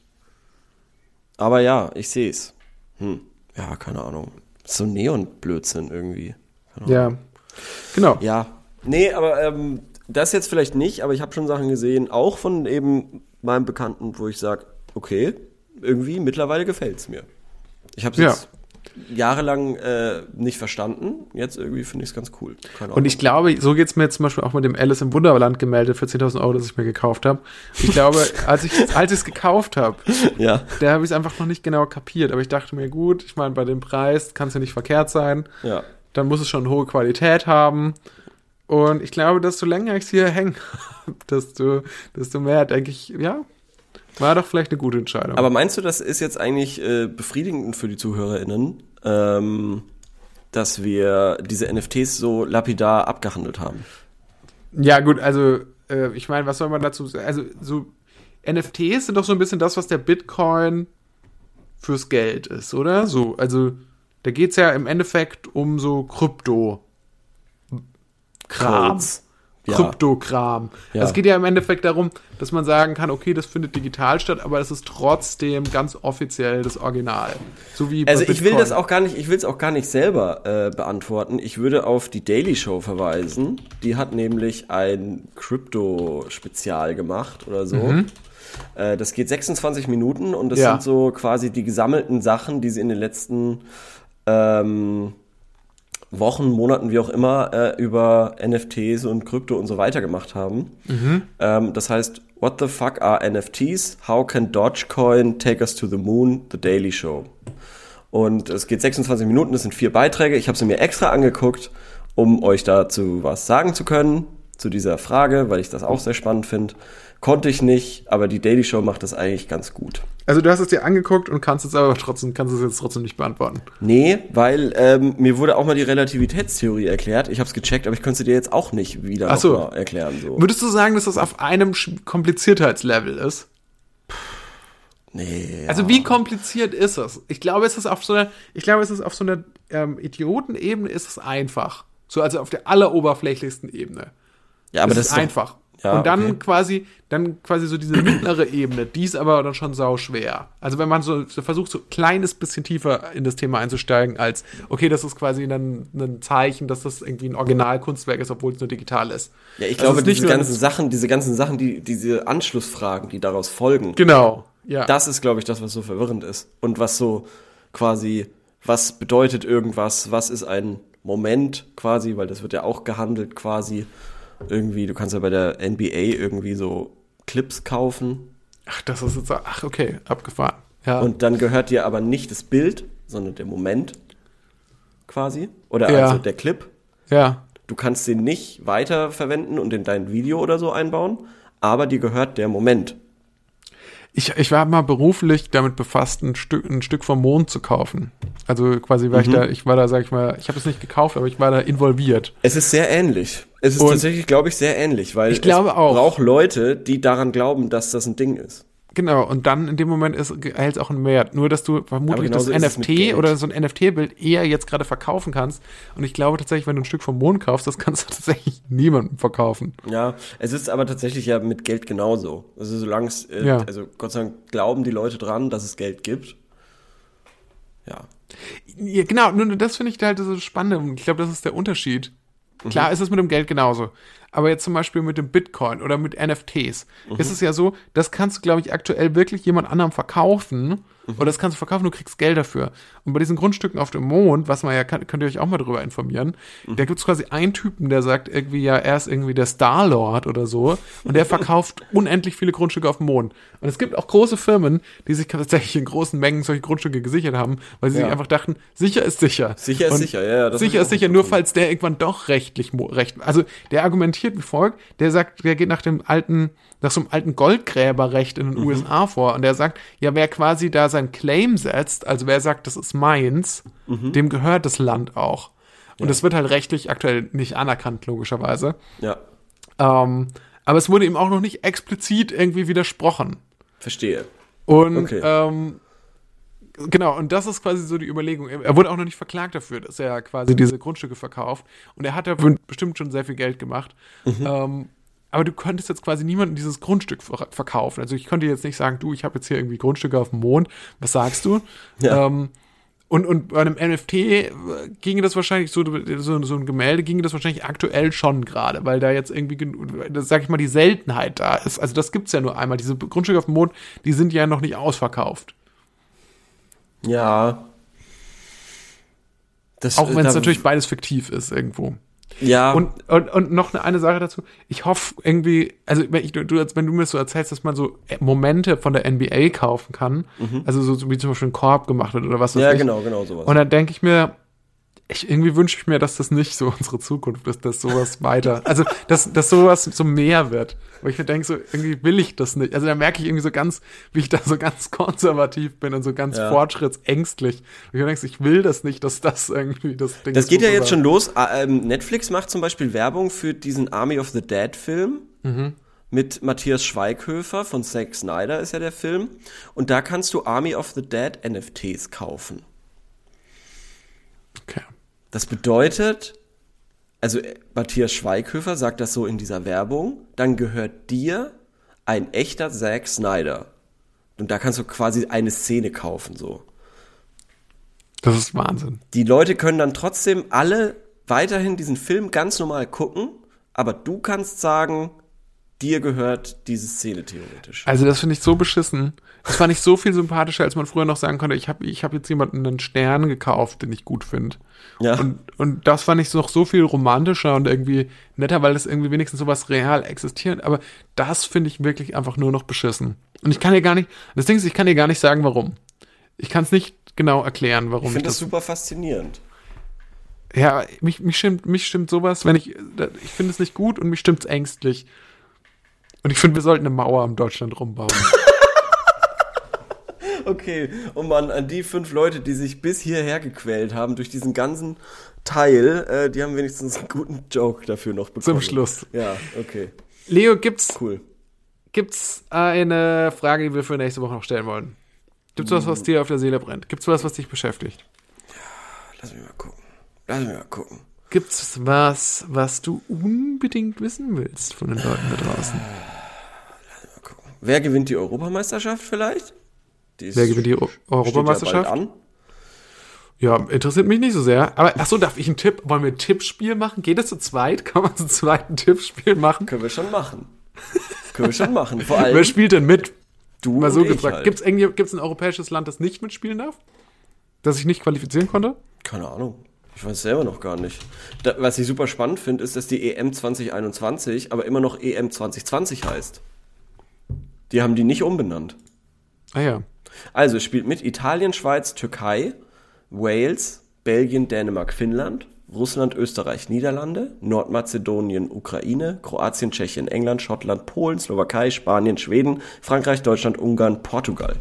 Aber ja, ich sehe es. Hm. Ja, keine Ahnung. So Neon-Blödsinn irgendwie. Ja. Genau. Ja, nee, aber ähm, das jetzt vielleicht nicht, aber ich habe schon Sachen gesehen, auch von eben meinem Bekannten, wo ich sage, okay, irgendwie mittlerweile gefällt's mir. Ich habe es Ja. jetzt jahrelang äh, nicht verstanden, jetzt irgendwie finde ich es ganz cool. Keine Und ich glaube, so geht's mir zum Beispiel auch mit dem Alice im Wunderland Gemälde für 10.000 Euro, das ich mir gekauft habe. Ich glaube, <laughs> als ich als ich es gekauft habe, ja, da habe ich es einfach noch nicht genau kapiert. Aber ich dachte mir, gut, ich meine, bei dem Preis kann es ja nicht verkehrt sein. ja. Dann muss es schon hohe Qualität haben. Und ich glaube, desto länger ich es hier hängen habe, <laughs> desto, desto mehr denke ich, ja, war doch vielleicht eine gute Entscheidung. Aber meinst du, das ist jetzt eigentlich äh, befriedigend für die ZuhörerInnen, ähm, dass wir diese NFTs so lapidar abgehandelt haben? Ja, gut, also äh, ich meine, was soll man dazu sagen? Also so NFTs sind doch so ein bisschen das, was der Bitcoin fürs Geld ist, oder? So, also da geht's ja im Endeffekt um so Krypto. Kram. Ja. Kryptokram. Ja. Also es geht ja im Endeffekt darum, dass man sagen kann, okay, das findet digital statt, aber es ist trotzdem ganz offiziell das Original. So wie Also ich will das auch gar nicht, ich will es auch gar nicht selber äh, beantworten. Ich würde auf die Daily Show verweisen. Die hat nämlich ein Crypto-Spezial gemacht oder so. Äh, das geht 26 Minuten und das Ja. sind so quasi die gesammelten Sachen, die sie in den letzten ähm, Wochen, Monaten, wie auch immer, äh, über NFTs und Krypto und so weiter gemacht haben. Ähm, das heißt, What the fuck are NFTs? How can Dogecoin take us to the moon? The Daily Show. Und es geht 26 Minuten, das sind vier Beiträge. Ich habe sie mir extra angeguckt, um euch dazu was sagen zu können, zu dieser Frage, weil ich das auch sehr spannend finde. Konnte ich nicht, aber die Daily Show macht das eigentlich ganz gut. Also du hast es dir angeguckt und kannst es aber trotzdem, kannst es jetzt trotzdem nicht beantworten. Nee, weil ähm, mir wurde auch mal die Relativitätstheorie erklärt. Ich habe es gecheckt, aber ich könnte sie dir jetzt auch nicht wieder so. erklären. So. Würdest du sagen, dass das auf einem Kompliziertheitslevel ist? Nee, Also wie kompliziert ist es? Ich glaube, es ist auf so einer, ich glaube, es ist auf so einer ähm, Idiotenebene ist es einfach. So also auf der alleroberflächlichsten Ebene. ja, aber es das ist ist einfach. Ja, und dann okay. quasi, dann quasi so diese mittlere Ebene, die ist aber dann schon sau schwer. Also wenn man so, so versucht, so ein kleines bisschen tiefer in das Thema einzusteigen, als, okay, das ist quasi dann ein Zeichen, dass das irgendwie ein Originalkunstwerk ist, obwohl es nur digital ist. Ja, ich Also glaube, diese ganzen Sachen, diese ganzen Sachen, die, diese Anschlussfragen, die daraus folgen, Genau. Ja. das ist, glaube ich, das, was so verwirrend ist. Und was so quasi, was bedeutet irgendwas, was ist ein Moment quasi, weil das wird ja auch gehandelt quasi. Irgendwie, du kannst ja bei der NBA irgendwie so Clips kaufen. ach, das ist jetzt, ach, okay, abgefahren. Ja. Und dann gehört dir aber nicht das Bild, sondern der Moment quasi. Oder Ja. also der Clip. ja. Du kannst den nicht weiter verwenden und in dein Video oder so einbauen, aber dir gehört der Moment. Ich, ich war mal beruflich damit befasst, ein Stück, ein Stück vom Mond zu kaufen. Also quasi war ich da, ich war da, sag ich mal, ich habe es nicht gekauft, aber ich war da involviert. Es ist sehr ähnlich. Es ist Und- tatsächlich, glaube ich, sehr ähnlich, weil Ich glaube es auch. braucht Leute, die daran glauben, dass das ein Ding ist. Genau, und dann in dem Moment erhält es auch einen Wert. Nur, dass du vermutlich das NFT oder so ein NFT-Bild eher jetzt gerade verkaufen kannst. Und ich glaube tatsächlich, wenn du ein Stück vom Mond kaufst, das kannst du <laughs> tatsächlich niemandem verkaufen. Ja, es ist aber tatsächlich ja mit Geld genauso. Also solange es, äh, Ja. also Gott sei Dank glauben die Leute dran, dass es Geld gibt. Ja. Ja, genau, nur das finde ich halt so spannend. Ich glaube, das ist der Unterschied. Klar ist es mit dem Geld genauso. Aber jetzt zum Beispiel mit dem Bitcoin oder mit NFTs ist es ja so, das kannst du, glaube ich, aktuell wirklich jemand anderem verkaufen. Oder das kannst du verkaufen, du kriegst Geld dafür. Und bei diesen Grundstücken auf dem Mond, was man ja kann, könnt ihr euch auch mal drüber informieren, da gibt es quasi einen Typen, der sagt irgendwie, ja, er ist irgendwie der Star-Lord oder so. Und der <laughs> verkauft unendlich viele Grundstücke auf dem Mond. Und es gibt auch große Firmen, die sich tatsächlich in großen Mengen solche Grundstücke gesichert haben, weil sie Ja. sich einfach dachten, sicher ist sicher. Sicher ist Und sicher, ja, Sicher ist sicher, nur falls der irgendwann doch rechtlich recht. Also der argumentiert wie folgt, der sagt, der geht nach dem alten, nach so einem alten Goldgräberrecht in den Mhm. USA vor und der sagt, ja, wer quasi da sein Claim setzt, also wer sagt, das ist meins, Mhm. dem gehört das Land auch. Und das wird halt rechtlich aktuell nicht anerkannt, logischerweise. Ja, Ähm, aber es wurde ihm auch noch nicht explizit irgendwie widersprochen. verstehe. Und Okay. ähm, genau, und das ist quasi so die Überlegung. Er wurde auch noch nicht verklagt dafür, dass er quasi diese Grundstücke verkauft. Und er hat dafür bestimmt schon sehr viel Geld gemacht. Mhm. Ähm, aber du könntest jetzt quasi niemandem dieses Grundstück ver verkaufen. Also ich könnte jetzt nicht sagen, du, ich habe jetzt hier irgendwie Grundstücke auf dem Mond. Was sagst du? <laughs> Ja. Ähm, und, und bei einem NFT äh, ginge das wahrscheinlich, so, so, so ein Gemälde ginge das wahrscheinlich aktuell schon gerade, weil da jetzt irgendwie, das, sag ich mal, die Seltenheit da ist. Also das gibt's ja nur einmal. Diese Grundstücke auf dem Mond, die sind ja noch nicht ausverkauft. Ja. Das, Auch wenn es natürlich beides fiktiv ist irgendwo. Ja, Und, und, und noch eine, eine Sache dazu. Ich hoffe irgendwie, also wenn, ich, du, wenn du mir so erzählst, dass man so Momente von der NBA kaufen kann, also so, wie zum Beispiel ein Korb gemacht wird oder was weiß Mhm. ja, ich. genau, genau sowas. Und dann denke ich mir, ich, irgendwie wünsche ich mir, dass das nicht so <laughs> unsere Zukunft ist, dass sowas weiter, also dass, dass sowas so mehr wird. Weil ich mir denke, so irgendwie will ich das nicht. Also da merke ich irgendwie so ganz, wie ich da so ganz konservativ bin und so ganz Ja. fortschrittsängstlich. Und ich denke, ich will das nicht, dass das irgendwie das Ding Das geht ja wo jetzt schon los. Ah, ähm, Netflix macht zum Beispiel Werbung für diesen Army of the Dead Film. Mhm. Mit Matthias Schweighöfer von Zack Snyder ist ja der Film. Und da kannst du Army of the Dead NFTs kaufen. Das bedeutet, also äh, Matthias Schweighöfer sagt das so in dieser Werbung, dann gehört dir ein echter Zack Snyder. Und da kannst du quasi eine Szene kaufen, so. Das ist Wahnsinn. Die Leute können dann trotzdem alle weiterhin diesen Film ganz normal gucken, aber du kannst sagen, dir gehört diese Szene theoretisch. Also das finde ich so beschissen. Das fand ich so viel sympathischer, als man früher noch sagen konnte, ich habe ich hab jetzt jemanden einen Stern gekauft, den ich gut finde. Ja. Und, und das fand ich noch so viel romantischer und irgendwie netter, weil das irgendwie wenigstens sowas real existiert. Aber das finde ich wirklich einfach nur noch beschissen. Und ich kann dir gar nicht, das Ding ist, ich kann dir gar nicht sagen, warum. Ich kann es nicht genau erklären, warum ich finde das das. super faszinierend. ja, mich, mich stimmt, mich stimmt sowas, wenn ich, ich finde es nicht gut und mich stimmt's ängstlich. Und ich finde, wir sollten eine Mauer um Deutschland rumbauen. <laughs> Okay, und man an die fünf Leute, die sich bis hierher gequält haben durch diesen ganzen Teil, äh, die haben wenigstens einen guten Joke dafür noch bekommen. Zum Schluss. Ja, okay, Leo, gibt's, cool. gibt's eine Frage, die wir für nächste Woche noch stellen wollen? Gibt's was, was dir auf der Seele brennt? Gibt's was, was dich beschäftigt? Lass mich mal gucken. Lass mich mal gucken. Gibt's was, was du unbedingt wissen willst von den Leuten da draußen? Wer gewinnt die Europameisterschaft vielleicht? Die Wer gewinnt die ja Europameisterschaft? an. Ja, interessiert mich nicht so sehr. Aber ach so, darf ich einen Tipp? Wollen wir ein Tippspiel machen? Geht es zu zweit? <laughs> Kann man zu zweit ein Tippspiel machen? Können wir schon machen. Können wir schon machen. Vor allem Wer spielt denn mit? du Mal so gefragt. halt. Gibt's irgendwie, gibt's ein europäisches Land, das nicht mitspielen darf? Das ich nicht qualifizieren konnte? Keine Ahnung. Ich weiß selber noch gar nicht. Da, was ich super spannend finde, ist, dass die EM 2021 aber immer noch EM 2020 heißt. Die haben die nicht umbenannt. Ah ja. Also es spielt mit Italien, Schweiz, Türkei, Wales, Belgien, Dänemark, Finnland, Russland, Österreich, Niederlande, Nordmazedonien, Ukraine, Kroatien, Tschechien, England, Schottland, Polen, Slowakei, Spanien, Schweden, Frankreich, Deutschland, Ungarn, Portugal.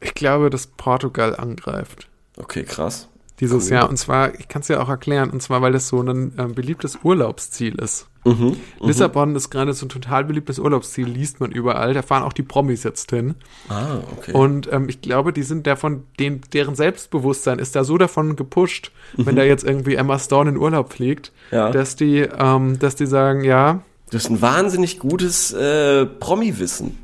Ich glaube, dass Portugal angreift. Okay, krass. Dieses Cool. Jahr. Und zwar, ich kann es ja auch erklären, und zwar, weil das so ein ähm, beliebtes Urlaubsziel ist. Mhm, Lissabon ist gerade so ein total beliebtes Urlaubsziel, liest man überall. Da fahren auch die Promis jetzt hin. Ah, okay. Und ähm, ich glaube, die sind davon, den, deren Selbstbewusstsein ist da so davon gepusht, wenn da jetzt irgendwie Emma Stone in Urlaub fliegt, Mhm. Ja. dass die, ähm, dass die sagen, ja, Das ist ein wahnsinnig gutes äh, Promi-Wissen.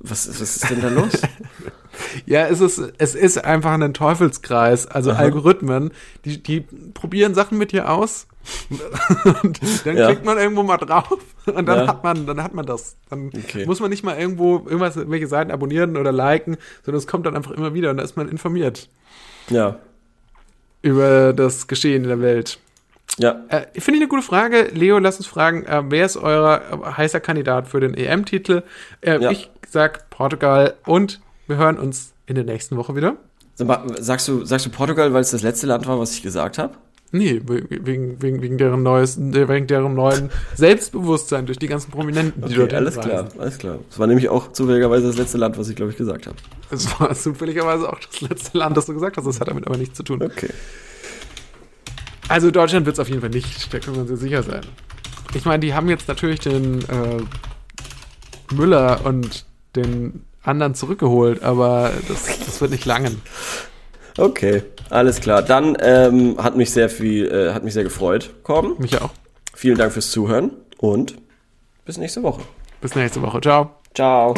Was, was ist denn da los? <laughs> ja, es ist, es ist einfach ein Teufelskreis. Also Algorithmen, die, die probieren Sachen mit dir aus. <laughs> und dann Ja. klickt man irgendwo mal drauf und dann Ja. hat man, dann hat man das. Dann Okay. muss man nicht mal irgendwo irgendwas, welche Seiten abonnieren oder liken, sondern es kommt dann einfach immer wieder und da ist man informiert ja. über das Geschehen in der Welt. Ja. Äh, Finde ich eine gute Frage. Leo, lass uns fragen, äh, wer ist euer äh, heißer Kandidat für den EM-Titel? Äh, Ja. Ich sag Portugal und wir hören uns in der nächsten Woche wieder. Sagst du, sagst du Portugal, weil es das letzte Land war, was ich gesagt habe? Nee, we- wegen, wegen, wegen, deren neues, äh, wegen deren neuen Selbstbewusstsein durch die ganzen Prominenten, die dort alles klar, alles klar. Das war nämlich auch zufälligerweise das letzte Land, was ich, glaube ich, gesagt habe. Das war zufälligerweise auch das letzte Land, das du gesagt hast. Das hat damit aber nichts zu tun. Okay. Also Deutschland wird es auf jeden Fall nicht, da können wir uns jetzt sicher sein. Ich meine, die haben jetzt natürlich den äh, Müller und den anderen zurückgeholt, aber das, das wird nicht langen. Okay, alles klar. Dann ähm, hat mich sehr viel, äh, hat mich sehr gefreut, Korben. Mich auch. Vielen Dank fürs Zuhören und bis nächste Woche. Bis nächste Woche. Ciao. Ciao.